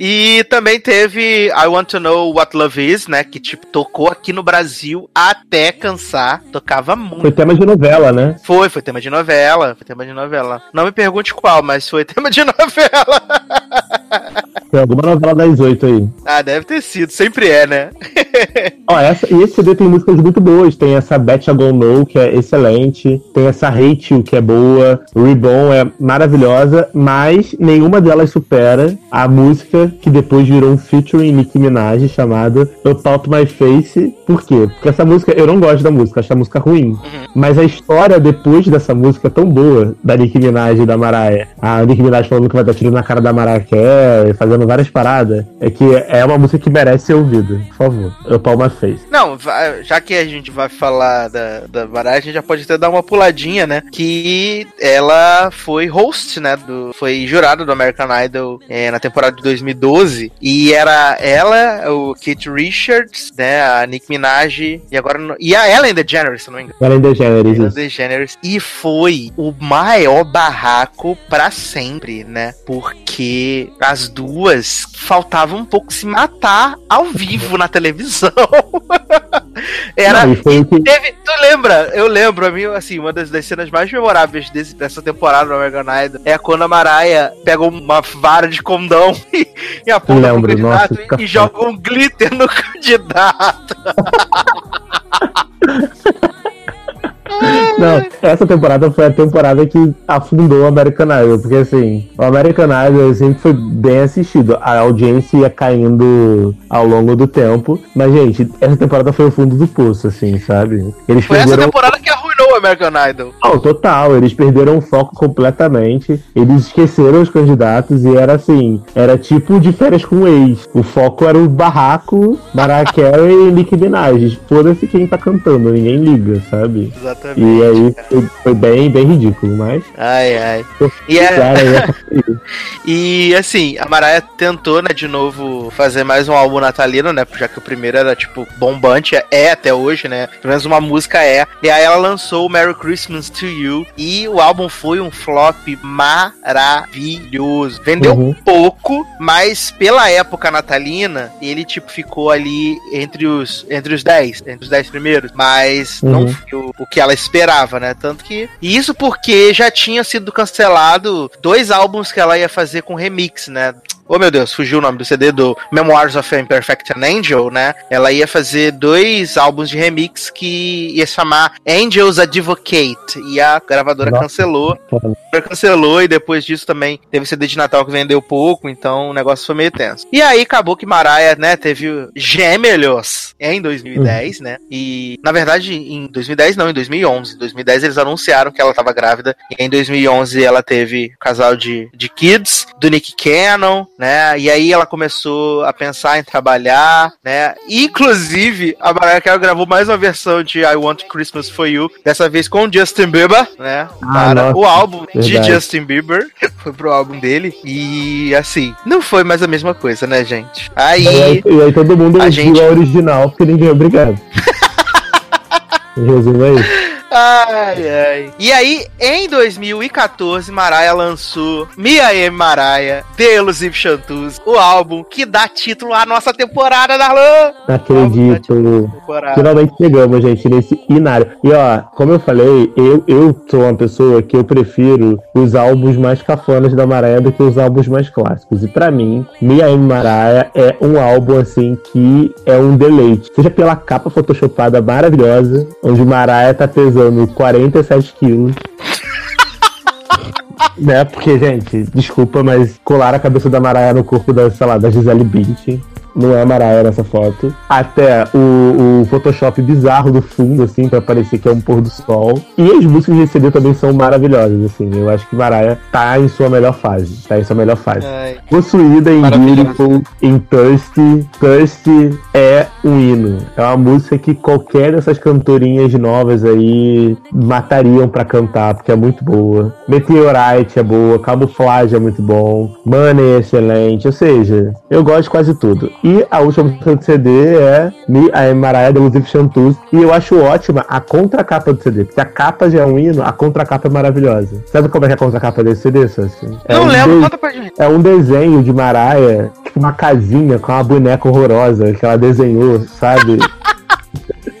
E também teve I Want to Know What Love Is, né? Que tipo, tocou aqui no Brasil até cansar. Tocava Foi muito. tema de novela, né? Foi, foi tema de novela. Foi tema de novela. Não me pergunte qual, mas foi tema de novela. Tem alguma novela das oito aí. Ah, deve ter sido, sempre é, né? Ó, essa, e esse CD tem músicas muito boas. Tem essa Bet I Go No, que é excelente. Tem essa Hate You, que é boa. Reborn é maravilhosa. Mas nenhuma delas supera a música que depois virou um featuring Nicki Minaj chamada About My Face. Por quê? Porque essa música, eu não gosto da música, acho a música ruim. Mas a história depois dessa música é tão boa, da Nicki Minaj e da Mariah. A Nicki Minaj falando que vai dar tiro na cara da Mariah Carey, fazendo várias paradas. É que é uma música que merece ser ouvida. Por favor. About My Face. Não, já que a gente vai falar da, da Mariah, a gente já pode até dar uma puladinha, né? Que ela foi host, né? Do, foi jurada do American Idol é, na temporada de 2012. E era ela, o Kate Richards, né? A Nick Minaj e agora. E a Ellen DeGeneres, se eu não me engano. Ellen DeGeneres. Ellen. DeGeneres. E foi o maior barraco pra sempre, né? Porque as duas faltavam um pouco se matar ao vivo na televisão. Era. Não, que- Teve, tu lembra? Eu lembro, a mim, assim, uma das, das cenas mais memoráveis desse, dessa temporada do American Idol é quando a Mariah pega uma vara de condão e, e aponta pro Lembro, candidato nossa, e, e joga um glitter no candidato. Não, essa temporada foi a temporada que afundou o American Idol, porque assim, o American Idol sempre foi bem assistido, a audiência ia caindo ao longo do tempo, mas gente, essa temporada foi o fundo do poço, assim, sabe? Eles Foi essa perderam. temporada que arruinou o American Idol. Não, total, eles perderam o foco completamente, eles esqueceram os candidatos e era assim, era tipo de férias com o ex. O foco era o barraco, Mariah Carey e Nicki Minaj. Foda-se quem tá cantando, ninguém liga, sabe? Exatamente. E aí foi, foi bem, bem ridículo, mas. Ai, ai. E, é, Cara, e assim, a Mariah tentou, né, de novo fazer mais um álbum natalino, né? Já que o primeiro era, tipo, bombante, é até hoje, né? Pelo menos uma música é. E aí ela lançou Merry Christmas to You. E o álbum foi um flop maravilhoso. Vendeu Uhum. pouco, mas pela época natalina, ele, tipo, ficou ali entre os, entre os 10, entre os 10 primeiros. Mas não Uhum. foi o, o que ela esperava, né? Tanto que. E isso porque já tinha sido cancelado dois álbuns que ela ia fazer com remix, né? Oh meu Deus, fugiu o nome do CD do Memoirs of Imperfect an Angel, né? Ela ia fazer dois álbuns de remix que ia se chamar Angels Advocate. E a gravadora Nossa. cancelou. Cancelou e depois disso também teve CD de Natal que vendeu pouco, então o negócio foi meio tenso. E aí acabou que Mariah, né, teve Gêmeos em 2010, né? E na verdade em 2010 não, em 2011. Em 2010 eles anunciaram que ela tava grávida e em 2011 ela teve um casal de, de kids do Nick Cannon, né? E aí ela começou a pensar em trabalhar, né? Inclusive a Mariah Carey gravou mais uma versão de I Want Christmas for You, dessa vez com o Justin Bieber, né? Ah, para nossa, o álbum de verdade. Justin Bieber, foi pro álbum dele e assim, não foi mais a mesma coisa, né, gente? E aí, Aí e aí todo mundo a gente- a original porque ninguém é obrigado. Resumo é isso. Ai, ai. E aí, em 2014, Mariah lançou Mia e Mariah, The Elusive Chantus, o álbum que dá título à nossa temporada, Darlan! Não acredito. Finalmente chegamos, gente, nesse inário. E ó, como eu falei, eu, eu sou uma pessoa que eu prefiro os álbuns mais cafonas da Mariah do que os álbuns mais clássicos. E pra mim, Mia M. Mariah é um álbum, assim, que é um deleite. Seja pela capa photoshopada maravilhosa, onde Mariah tá pesando 47 quilos. né? Porque, gente, desculpa, mas colar a cabeça da Mariah no corpo da, sei lá, da Gisele Bündchen. Não é a Mariah nessa foto. Até o, o Photoshop bizarro do fundo, assim, pra parecer que é um pôr do sol. E as músicas de CD também são maravilhosas, assim. Eu acho que Mariah tá em sua melhor fase. Tá em sua melhor fase. Ai. Possuída em. Beautiful, em Thirsty. Thirsty é um hino. É uma música que qualquer dessas cantorinhas novas aí matariam pra cantar, porque é muito boa. Meteorite é boa, Camuflage é muito bom, Money é excelente, ou seja, eu gosto de quase tudo. E a última música do CD é Me, a Mariah The Elusive Chantus, e eu acho ótima a contracapa do CD, porque a capa já é um hino, a contracapa é maravilhosa. Sabe como é que é a contracapa desse CD, Sassi? É Não um lembro, de- conta pra gente. é um desenho de Mariah, tipo uma casinha com uma boneca horrorosa que ela desenhou, sabe?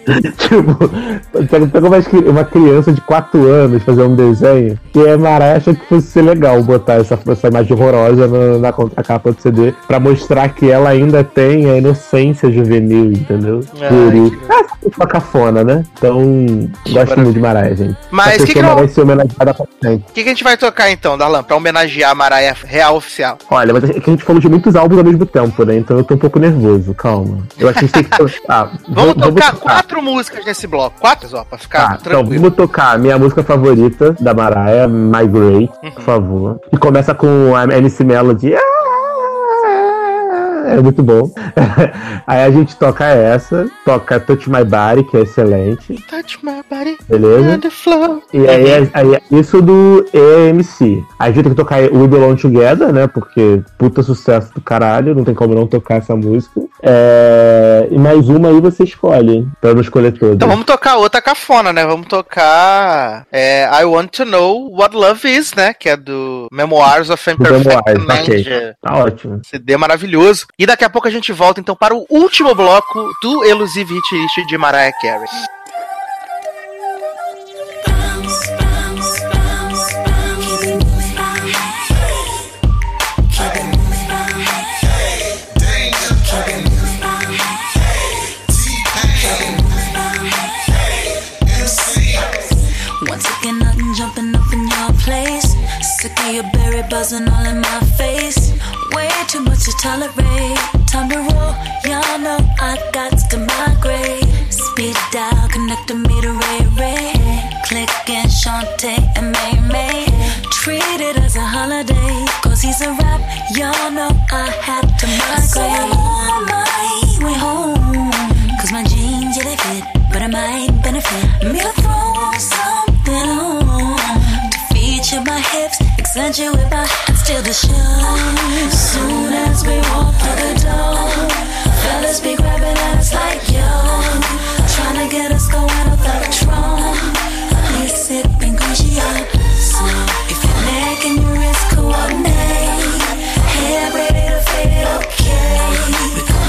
tipo, pega pega uma, cri- uma criança de 4 anos fazer um desenho e a Mariah achou que fosse ser legal botar essa, essa imagem horrorosa na, na contracapa do CD pra mostrar que ela ainda tem a inocência juvenil, entendeu? Ai, Puri. que- Ah, uma cafona, né? Então, gosto muito de Mariah, gente. Mas Essa que que pessoa não- merece ser homenageada pra sempre. O que, que a gente vai tocar então, Darlan, pra homenagear a Mariah real oficial? Olha, mas é que a gente falou de muitos álbuns ao mesmo tempo, né? Então eu tô um pouco nervoso, calma. Eu acho que a gente tem que. Ah, Vamos vou- tocar quatro músicas nesse bloco. Quatro, ó, pra ficar Tá, então tranquilo. vamos tocar a minha música favorita da Mariah, My Great, Uhum. por favor. Que começa com a MC Melody. Ah, É muito bom. Aí a gente toca essa, toca Touch My Body, que é excelente, Touch my body beleza? E aí, aí, isso do EMC. Aí a gente tem que tocar We Belong Together, né? Porque puta sucesso do caralho, não tem como não tocar essa música. É, E mais uma aí você escolhe, hein? Pra não escolher todas. Então vamos tocar outra cafona, né? Vamos tocar é, I Want to Know What Love Is, né? Que é do Memoirs of Imperfect Memoirs, Man. ok. Tá ótimo. CD maravilhoso. E daqui a pouco a gente volta então para o último bloco do Elusive Hit de Mariah Carey. Once again, jumping up in your place. Sick of your berry buzzing all in my to tolerate. Time to roll, y'all know I got to migrate. Speed dial, connecting me to Ray Ray. Click and Shantae and May May. Treat it as a holiday. Cause he's a rap, y'all know I had to migrate. So on my way home. Cause my jeans, yeah, they fit. But I might benefit. Me to throw something on. To feature my hips, accentuate my and steal the show. Soon as we walk through the door, fellas be grabbing at us like yo. Trying to get us going off the Patron. Please sipping Guccio. So if your neck and your wrist coordinate, hair ready to fade it, okay.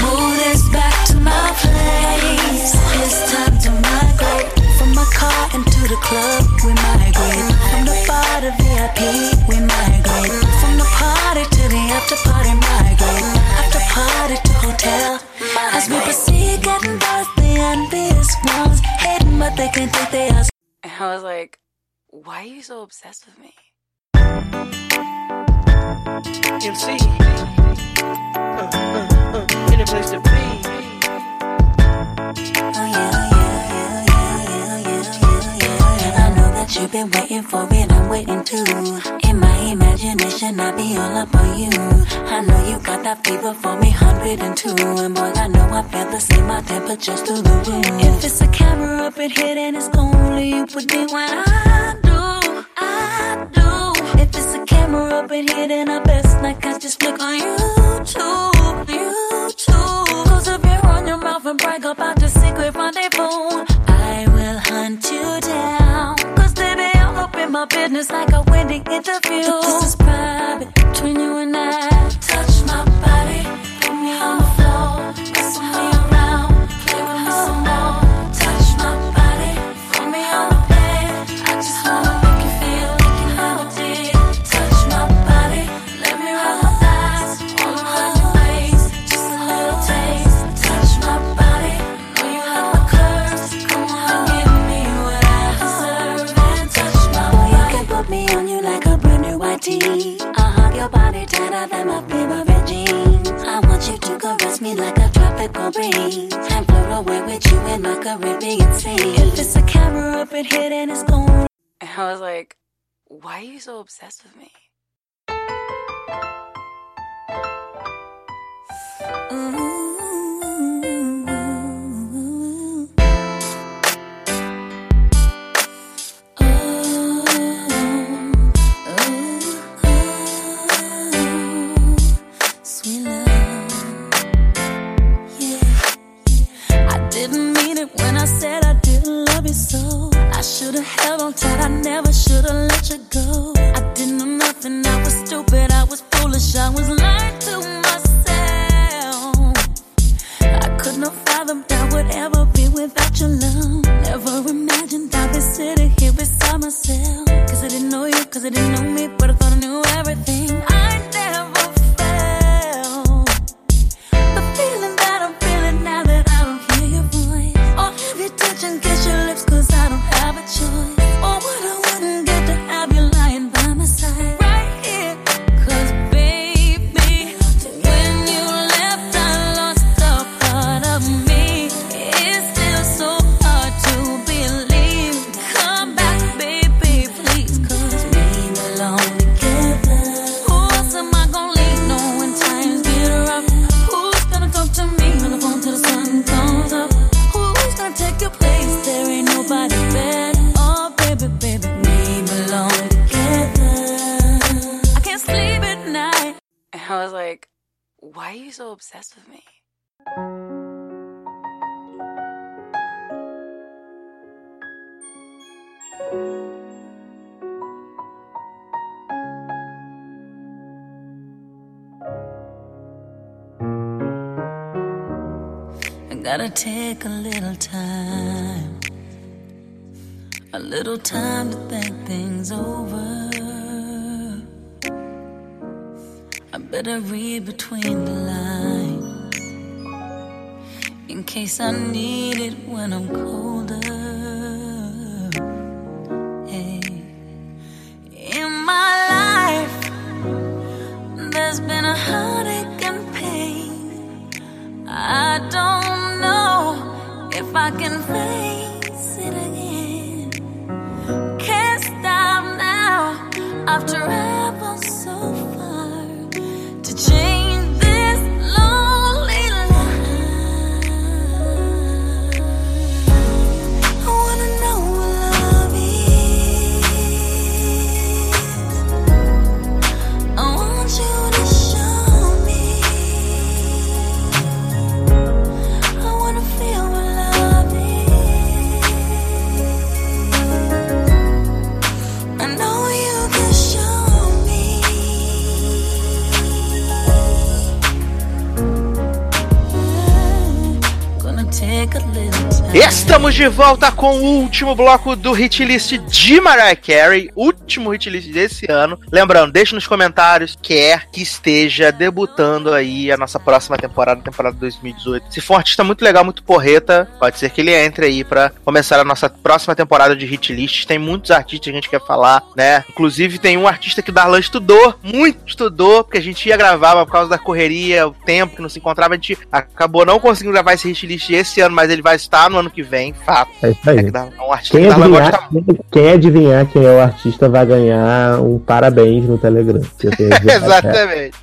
Move this back to my place. It's time to migrate from my car into the club. We migrate from the bar to VIP. We migrate after party. Migrate after party to hotel. As we proceed, getting past the envious ones, hating but they can't take their eyes. And I was like, why are you so obsessed with me? MC. Uh, uh, uh, any place to be. You've been waiting for it, I'm waiting too. In my imagination, I be all up on you. I know you got that fever for me, 102. And boy, I know I feel the same, my temperature's through the roof. If it's a camera up in here, then it's only you with me when I do, I do. If it's a camera up in here, then I best not catch just flick on YouTube, YouTube. Cause if you run your mouth and brag about the secret rendezvous, I will hunt you down. Business like a wedding interview. This is private between you and I. are you so obsessed with me? Ooh. Time, a little time to think things over. I better read between the lines in case I need it when I'm colder. Hey. In my life, there's been a heartache and pain. I don't if I can face it again. Can't stop now. I've traveled Estamos de volta com o último bloco do hit list de Mariah Carey, último hit list desse ano. Lembrando, deixe nos comentários quer que esteja debutando aí a nossa próxima temporada, temporada 2018. Se for um artista muito legal, muito porreta, pode ser que ele entre aí pra começar a nossa próxima temporada de hit list. Tem muitos artistas que a gente quer falar, né? Inclusive tem um artista que o Darlan estudou, muito estudou, porque a gente ia gravar, mas por causa da correria, o tempo que não se encontrava, a gente acabou não conseguindo gravar esse hit list esse ano, mas ele vai estar no ano que vem, fato. É isso aí. É que um artista Quem que adivinhar, quem, quem adivinhar quem é o artista vai ganhar um parabéns no Telegram. dizer. Exatamente.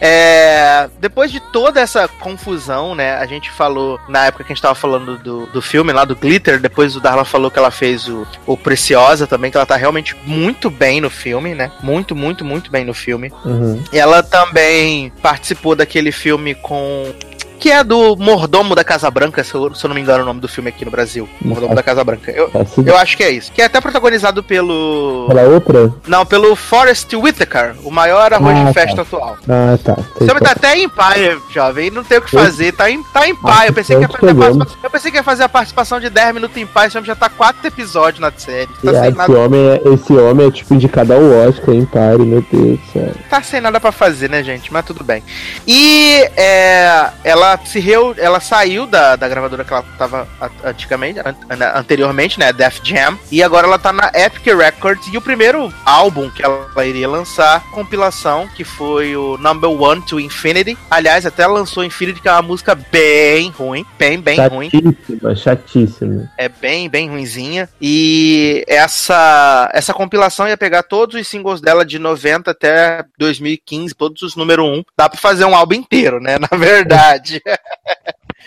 É, depois de toda essa confusão, né? A gente falou, na época que a gente tava falando do, do filme lá do Glitter, depois o Darlan falou que ela fez o, o Preciosa também, que ela tá realmente muito bem no filme, né? Muito, muito, muito bem no filme. Uhum. E ela também participou daquele filme com. Que é do Mordomo da Casa Branca, se eu, se eu não me engano o nome do filme aqui no Brasil. Mordomo da Casa Branca. Eu, Assim, eu acho que é isso. Que é até protagonizado pelo. Pela outra? Não, pelo Forrest Whitaker, o maior arroz Ah, de tá. festa atual. Ah, tá. O filme tá até em pai, jovem, não tem o que fazer, tá em, tá em pai. Eu pensei, que ia fazer a eu pensei que ia fazer a participação de 10 minutos em pai, esse homem já tá 4 episódios na série. Tá esse, nada, homem é, esse homem é tipo indicado ao Oscar, hein, pare, meu Deus do céu. tá sem nada pra fazer, né, gente? Mas tudo bem. E é, ela se reu, ela saiu da, da gravadora que ela tava antigamente, an- an- anteriormente, né, Def Jam, e agora ela tá na Epic Records, e o primeiro álbum que ela iria lançar, compilação, que foi o Number One to Infinity. Aliás, até ela lançou Infinity, que é uma música bem ruim, bem, bem ruim. chatíssima, chatíssima. É bem, bem ruinzinha. E essa essa compilação ia pegar todos os singles dela de 90 até 2015, todos os número 1. Dá pra fazer um álbum inteiro, né? Na verdade. yeah.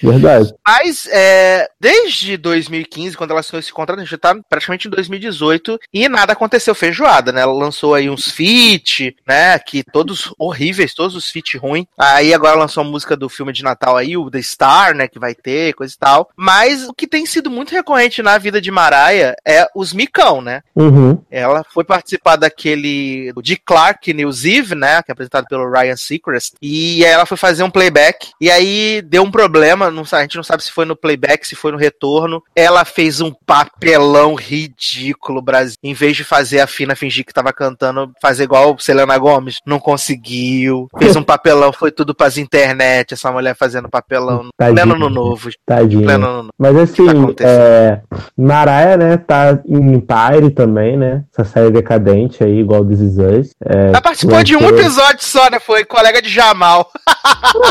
Verdade. Mas é, desde 2015, quando ela assinou esse contrato, a gente tá praticamente em 2018 e nada aconteceu feijoada, né? Ela lançou aí uns feat, né? Que todos horríveis, todos os feat ruins. Aí agora lançou a música do filme de Natal aí, o The Star, né? Que vai ter, coisa e tal. Mas o que tem sido muito recorrente na vida de Mariah é os micão, né? Uhum. Ela foi participar daquele Dick Clark News Eve, né? Que é apresentado pelo Ryan Seacrest. E aí ela foi fazer um playback. E aí deu um problema. Não, sa- a gente não sabe se foi no playback, se foi no retorno. Ela fez um papelão ridículo, Brasil. Em vez de fazer a Fina fingir que tava cantando, fazer igual Selena Gomes, não conseguiu. Fez um papelão, foi tudo pras internet. Essa mulher fazendo papelão. Tadinha. Pleno no novo. Tadinha. Pleno no novo. Mas assim, tá é, Mariah, né, tá em Empire também, né? Essa série decadente aí, igual This Is Us. É, Ela participou de um episódio só, né? Foi colega de Jamal.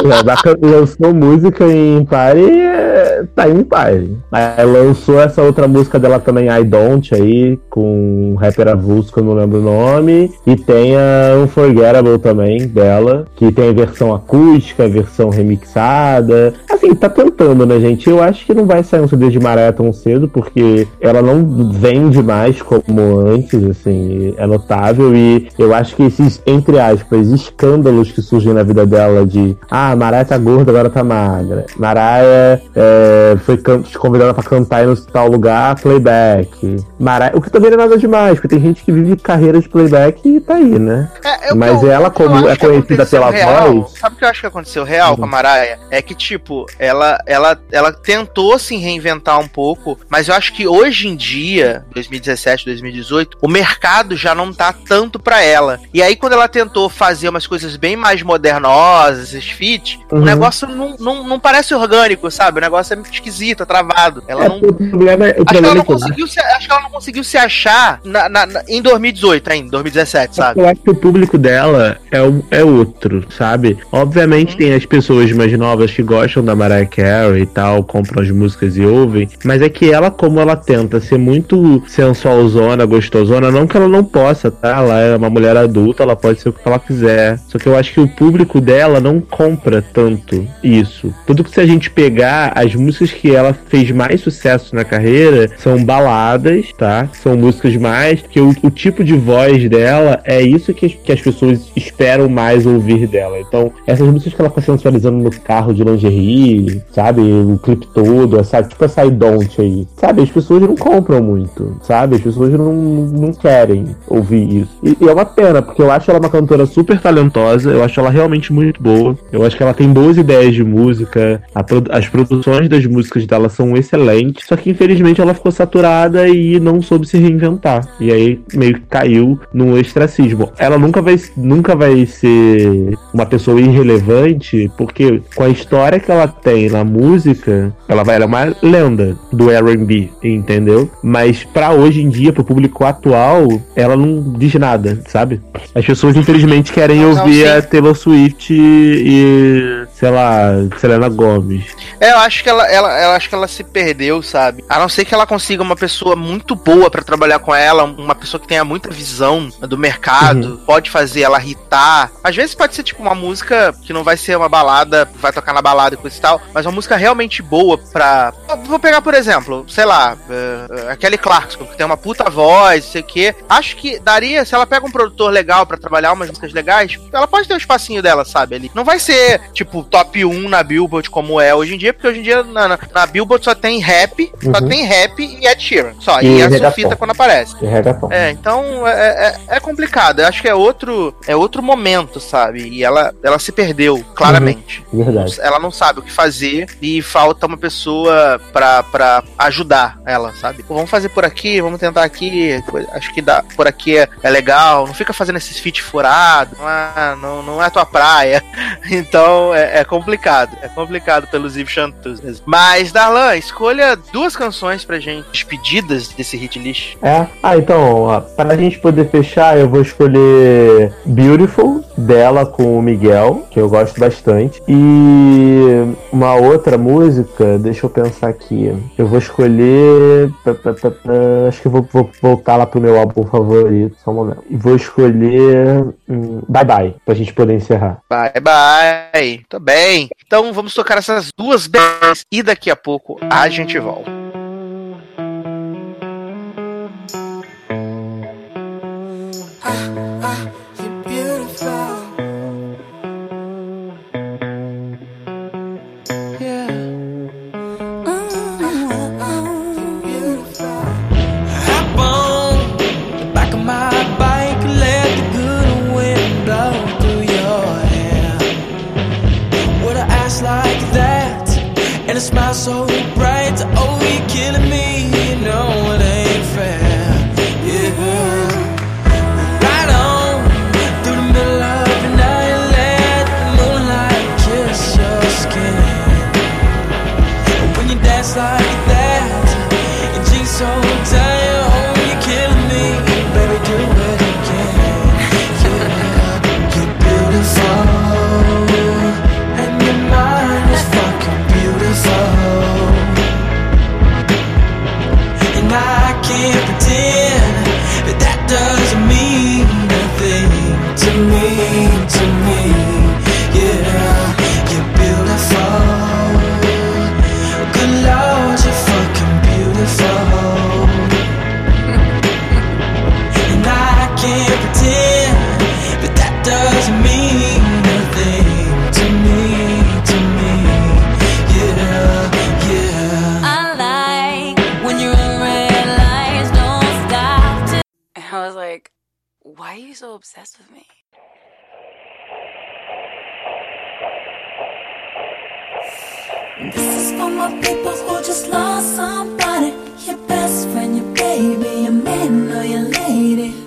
É, lançou música em Party, é, tá em Party. Aí lançou essa outra música dela também, I Don't, aí, com um rapper avulso que eu não lembro o nome. E tem a Unforgettable também, dela, que tem a versão acústica, versão remixada. Assim, tá tentando, né, gente? Eu acho que não vai sair um CD de Mariah tão cedo, porque ela não vende mais como antes, assim, é notável. E eu acho que esses, entre aspas, escândalos que surgem na vida dela de ah, Mariah tá gorda, agora tá magra. Mariah é, foi convidada pra cantar em tal lugar, playback. Mariah, o que também não é nada demais, porque tem gente que vive carreira de playback e tá aí, né? É, Mas eu, ela, como é conhecida pela real, voz. Sabe o que eu acho que aconteceu real uhum. com a Mariah? É que, tipo, ela, ela, ela tentou se reinventar um pouco, mas eu acho que hoje em dia, 2017, 2018, o mercado já não tá tanto pra ela. E aí, quando ela tentou fazer umas coisas bem mais modernosas, esses feats, uhum. o negócio não, não, não parece orgânico, sabe? O negócio é muito esquisito, é travado. Ela é, não. O problema, o acho, que ela não conseguiu se, acho que ela não conseguiu se achar na, na, na, em 2018 ainda, 2017, sabe? Eu acho que o público dela é, é outro, sabe? Obviamente uhum. tem as pessoas mais novas que gostam da Mariah Carey e tal, compram as músicas e ouvem, mas é que ela, como ela tenta ser muito sensualzona, gostosona, não que ela não possa, tá? Ela é uma mulher adulta, ela pode ser o que ela quiser. Só que eu acho que o público dela não compra tanto isso. Tudo que se a gente pegar as músicas que ela fez mais sucesso na carreira são baladas, tá? São músicas mais que o, o tipo de voz dela é isso que, que as pessoas esperam mais ouvir dela. Então, essas músicas que ela tá sensualizando no carro de lingerie, sabe? O clipe todo, essa, tipo essa I Don't aí. Sabe? As pessoas não compram muito, sabe? As pessoas não, não querem ouvir isso. E, e é uma pena, porque eu acho ela uma cantora super talentosa, eu acho ela realmente muito boa. Eu acho que ela tem boas ideias de música, as produções das músicas dela são excelentes, só que infelizmente ela ficou saturada e não soube se reinventar. E aí meio que caiu no ostracismo. Ela nunca vai, nunca vai ser uma pessoa irrelevante, porque com a história que ela tem na música, ela vai ela é uma lenda do R&B, entendeu? Mas para hoje em dia, pro público atual, ela não diz nada, sabe? As pessoas infelizmente querem não, ouvir não, a Taylor Swift e sei lá, Selena Gomes. É, eu acho que ela, ela, ela acho que ela se perdeu, sabe? A não ser que ela consiga uma pessoa muito boa para trabalhar com ela, uma pessoa que tenha muita visão do mercado, uhum. pode fazer ela irritar. Às vezes pode ser tipo uma música que não vai ser uma balada, vai tocar na balada e coisa e tal, mas uma música realmente boa pra. Vou pegar, por exemplo, sei lá, uh, aquele Clarkson, que tem uma puta voz, sei o quê. Acho que daria, se ela pega um produtor legal para trabalhar umas músicas legais, ela pode ter um espacinho dela, sabe? Ali. Não vai ser, tipo, top 1 na Billboard como é hoje em dia, porque hoje em dia na, na, na Billboard só tem rap, uhum. só tem rap e Ed Sheeran. Só. E, e a Sofita quando aparece. É, então é, é, é, complicado. Eu acho que é outro, é outro momento, sabe? E ela, ela se perdeu, claramente. Uhum. Verdade. Ela não sabe o que fazer e falta uma pessoa pra, pra ajudar ela, sabe? Pô, vamos fazer por aqui, vamos tentar aqui. Acho que dá, por aqui é, é legal. Não fica fazendo esses feat furados. Não, é, não, não é tua praia. Então é, é complicado. É complicado pelos Yves Chantus. Mas, Darlan, escolha duas canções pra gente, despedidas desse hit list. É? Ah, então, ó, pra gente poder fechar, eu vou escolher Beautiful, dela com o Miguel, que eu gosto bastante. E uma outra música, deixa eu pensar aqui. Eu vou escolher. Acho que eu vou, vou voltar lá pro meu álbum favorito, só um momento. E vou escolher. Hum, bye bye, pra gente poder encerrar. Bye bye. Tô bem. Então vamos tocar essas duas bandas e daqui a pouco a gente volta. So bright. People who just lost somebody. Your best friend, your baby, your man or your lady.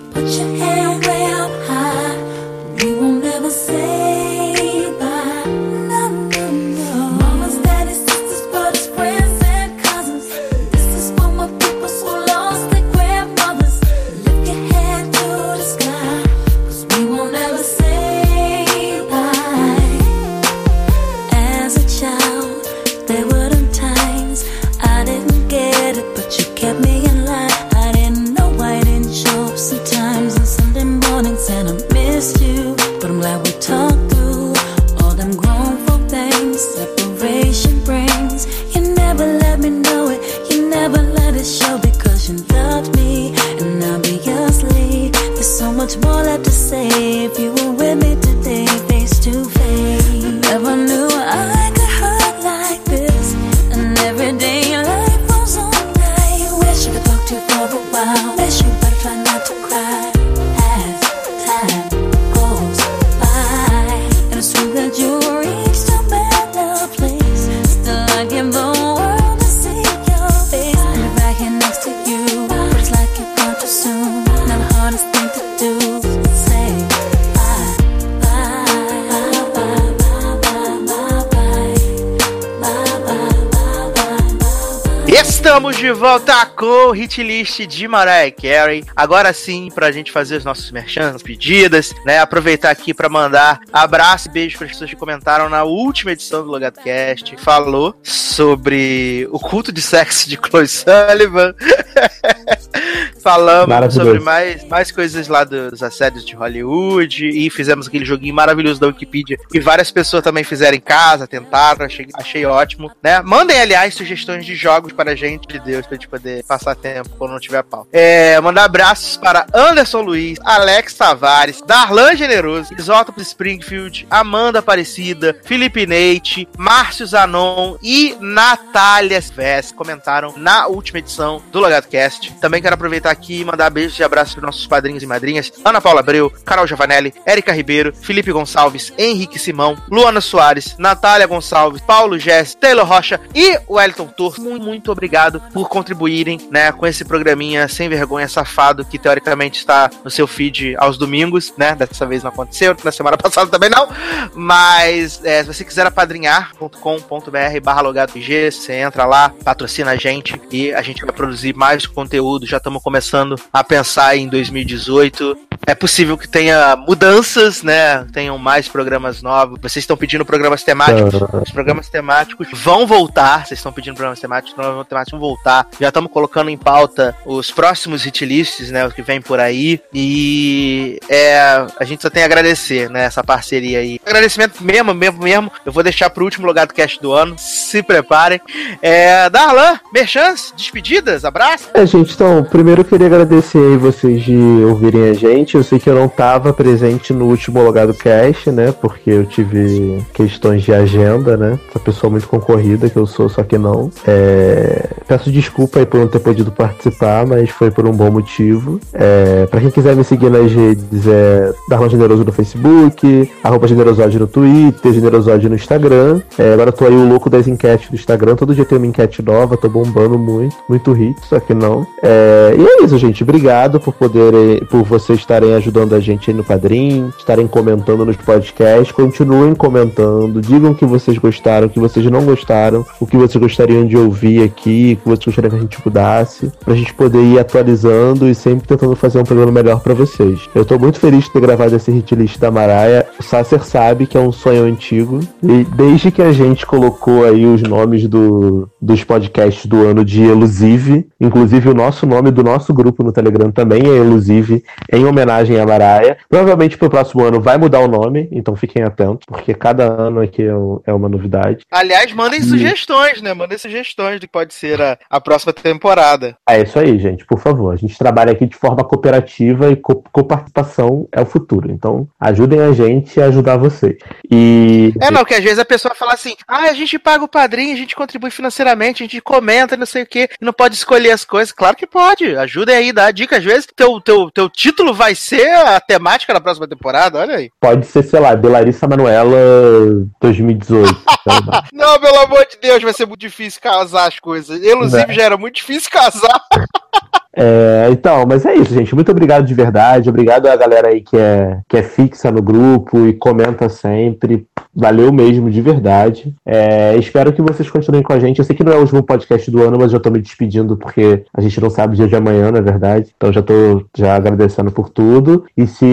Volta com o hit list de Mariah Carey. Agora sim, pra gente fazer os nossos merchans, pedidas, né? Aproveitar aqui pra mandar abraço e beijo para as pessoas que comentaram na última edição do Logado Cast. Falou sobre o culto de sexo de Chloe Sullivan. Falamos sobre mais, mais coisas lá dos assédios de Hollywood e fizemos aquele joguinho maravilhoso da Wikipedia que várias pessoas também fizeram em casa, tentaram, achei, achei ótimo, né? Mandem, aliás, sugestões de jogos para a gente, de Deus, pra gente poder passar tempo quando não tiver pau. É, mandar abraços para Anderson Luiz, Alex Tavares, Darlan Generoso, Isótopos Springfield, Amanda Aparecida, Felipe Neite, Márcio Zanon e Natália Vess comentaram na última edição do Logado Cast. Também quero aproveitar aqui e mandar beijos e abraços para nossos padrinhos e madrinhas: Ana Paula Abreu, Carol Giovanelli, Érica Ribeiro, Felipe Gonçalves, Henrique Simão, Luana Soares, Natália Gonçalves, Paulo Jess, Taylor Rocha e Wellington Torres. Muito, muito obrigado por contribuírem né, com esse programinha sem vergonha safado que teoricamente está no seu feed aos domingos, né? Dessa vez não aconteceu, na semana passada também não. Mas é, se você quiser apadrinhar.com.br barra logado você entra lá, patrocina a gente e a gente vai produzir mais conteúdo. Já estamos começando a pensar em 2018. É possível que tenha mudanças, né? Tenham mais programas novos. Vocês estão pedindo programas temáticos. Os programas temáticos vão voltar. Vocês estão pedindo programas temáticos, os programas temáticos vão voltar. Já estamos colocando em pauta os próximos hit lists, né? Os que vem por aí. E é, a gente só tem a agradecer, né? Essa parceria aí. Agradecimento mesmo, mesmo, mesmo. Eu vou deixar pro último lugar do cast do ano. Se preparem. É, Darlan, merchans, despedidas, abraço. É, gente, então, primeiro eu queria agradecer aí vocês de ouvirem a gente. Eu sei que eu não estava presente no último Logado Cast, né? Porque eu tive questões de agenda, né? Essa pessoa muito concorrida que eu sou, só que não. É, Peço desculpa aí por não ter podido participar, mas foi por um bom motivo. É, pra quem quiser me seguir nas redes, é Darlan Generoso no Facebook, arroba Generosode no Twitter, Generosode no Instagram. É, agora eu tô aí o louco das enquetes do Instagram. Todo dia tem uma enquete nova, tô bombando muito, muito hit, só que não. É, e é isso, gente. Obrigado por poderem, por vocês estarem ajudando a gente aí no Padrim, estarem comentando nos podcasts. Continuem comentando, digam o que vocês gostaram, o que vocês não gostaram, o que vocês gostariam de ouvir aqui, o que vocês gostariam que a gente mudasse, pra gente poder ir atualizando e sempre tentando fazer um programa melhor pra vocês. Eu tô muito feliz de ter gravado esse hit list da Maraia. O Sasser sabe que é um sonho antigo. E desde que a gente colocou aí os nomes do, dos podcasts do ano de Elusive, inclusive o nosso nome do nosso grupo no Telegram também é Elusive, em homenagem à Maraia. Provavelmente pro próximo ano vai mudar o nome, então fiquem atentos, porque cada ano aqui é, é uma novidade. Aliás, mandem sugestões, né? Mandem sugestões do que pode ser a, a próxima temporada. É isso aí, gente, por favor. A gente trabalha aqui de forma cooperativa e co- coparticipação é o futuro. Então, ajudem a gente a ajudar vocês. E. É, não, que às vezes a pessoa fala assim: ah, a gente paga o padrinho, a gente contribui financeiramente, a gente comenta, não sei o quê, não pode escolher as coisas. Claro que pode. Ajudem aí, dá dica. Às vezes teu, teu, teu título vai ser a temática da próxima temporada, olha aí. Pode ser, sei lá, de Larissa Manoela 2018. sei lá. Não, pelo amor de Deus, vai ser muito difícil casar as coisas. Inclusive, Né? já era muito difícil casar. É, então, mas é isso, gente. Muito obrigado de verdade. Obrigado a galera aí que é, que é fixa no grupo e comenta sempre. Valeu mesmo, de verdade. É, espero que vocês continuem com a gente. Eu sei que não é o último podcast do ano, mas já tô me despedindo porque a gente não sabe o dia de amanhã, na verdade. Então já tô já agradecendo por tudo. E se,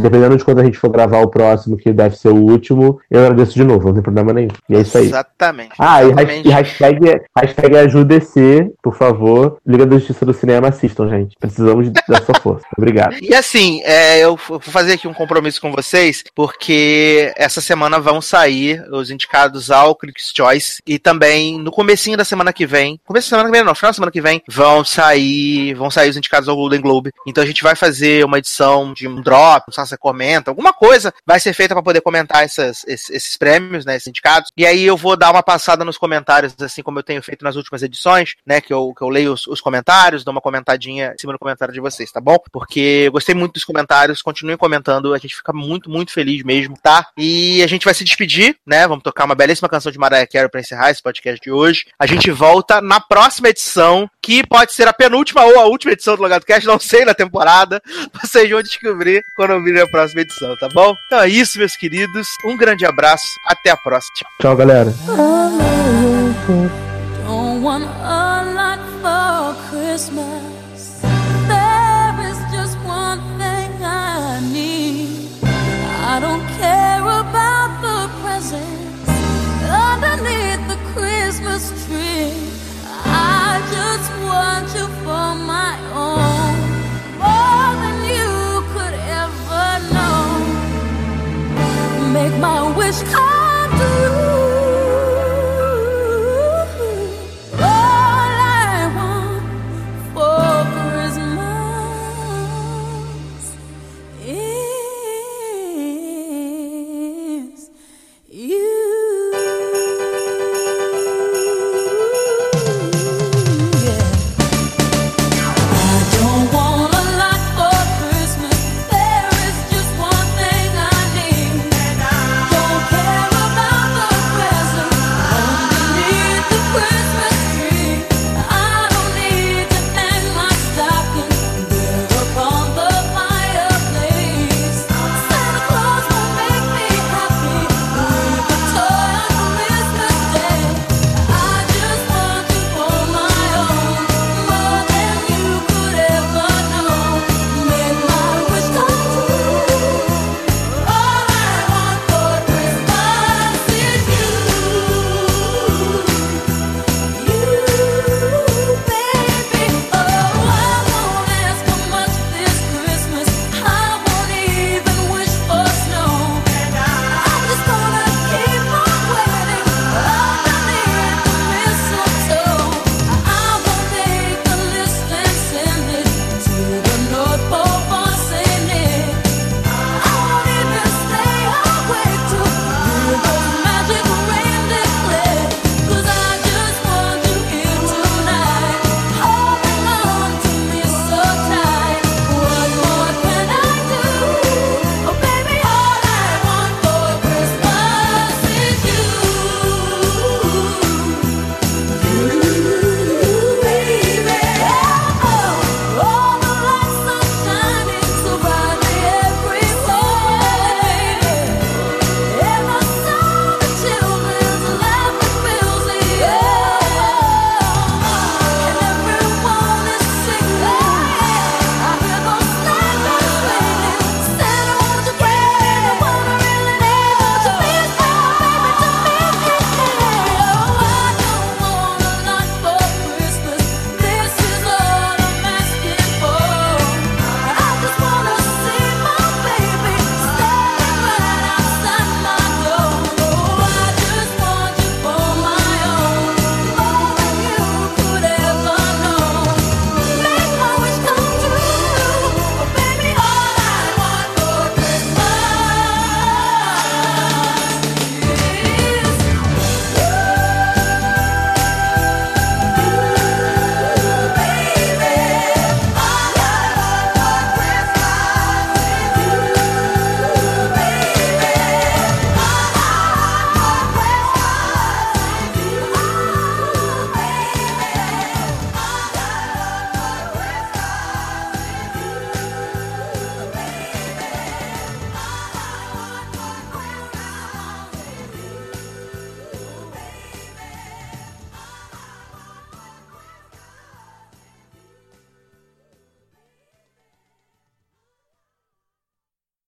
dependendo de quando a gente for gravar o próximo, que deve ser o último, eu agradeço de novo, não tem problema nenhum. E é isso aí. Exatamente. Ah, e, exatamente. e hashtag, hashtag AjuDC, por favor. Liga da Justiça do Cinema, assistam, gente. Precisamos da sua força. Obrigado. E assim, é, eu vou fazer aqui um compromisso com vocês, porque essa semana vão sair os indicados ao Critics' Choice e também no comecinho da semana que vem, começo da semana que vem, não, final da semana que vem, vão sair, vão sair os indicados ao Golden Globe. Então a gente vai fazer uma edição de um drop, um Sassa comenta, alguma coisa vai ser feita para poder comentar essas- esses, esses prêmios, né, esses indicados. E aí eu vou dar uma passada nos comentários, assim como eu tenho feito nas últimas edições, né, que eu, que eu leio os, os comentários, dou uma comentadinha em cima do comentário de vocês, tá bom? Porque eu gostei muito dos comentários, continuem comentando, a gente fica muito, muito feliz mesmo, tá? E a gente vai se despedir, né? Vamos tocar uma belíssima canção de Mariah Carey pra encerrar esse podcast de hoje. A gente volta na próxima edição, que pode ser a penúltima ou a última edição do Logado Cast, não sei na temporada. Vocês vão descobrir quando ouvirem a próxima edição, tá bom? Então é isso, meus queridos. Um grande abraço, até a próxima. Tchau. Tchau, galera.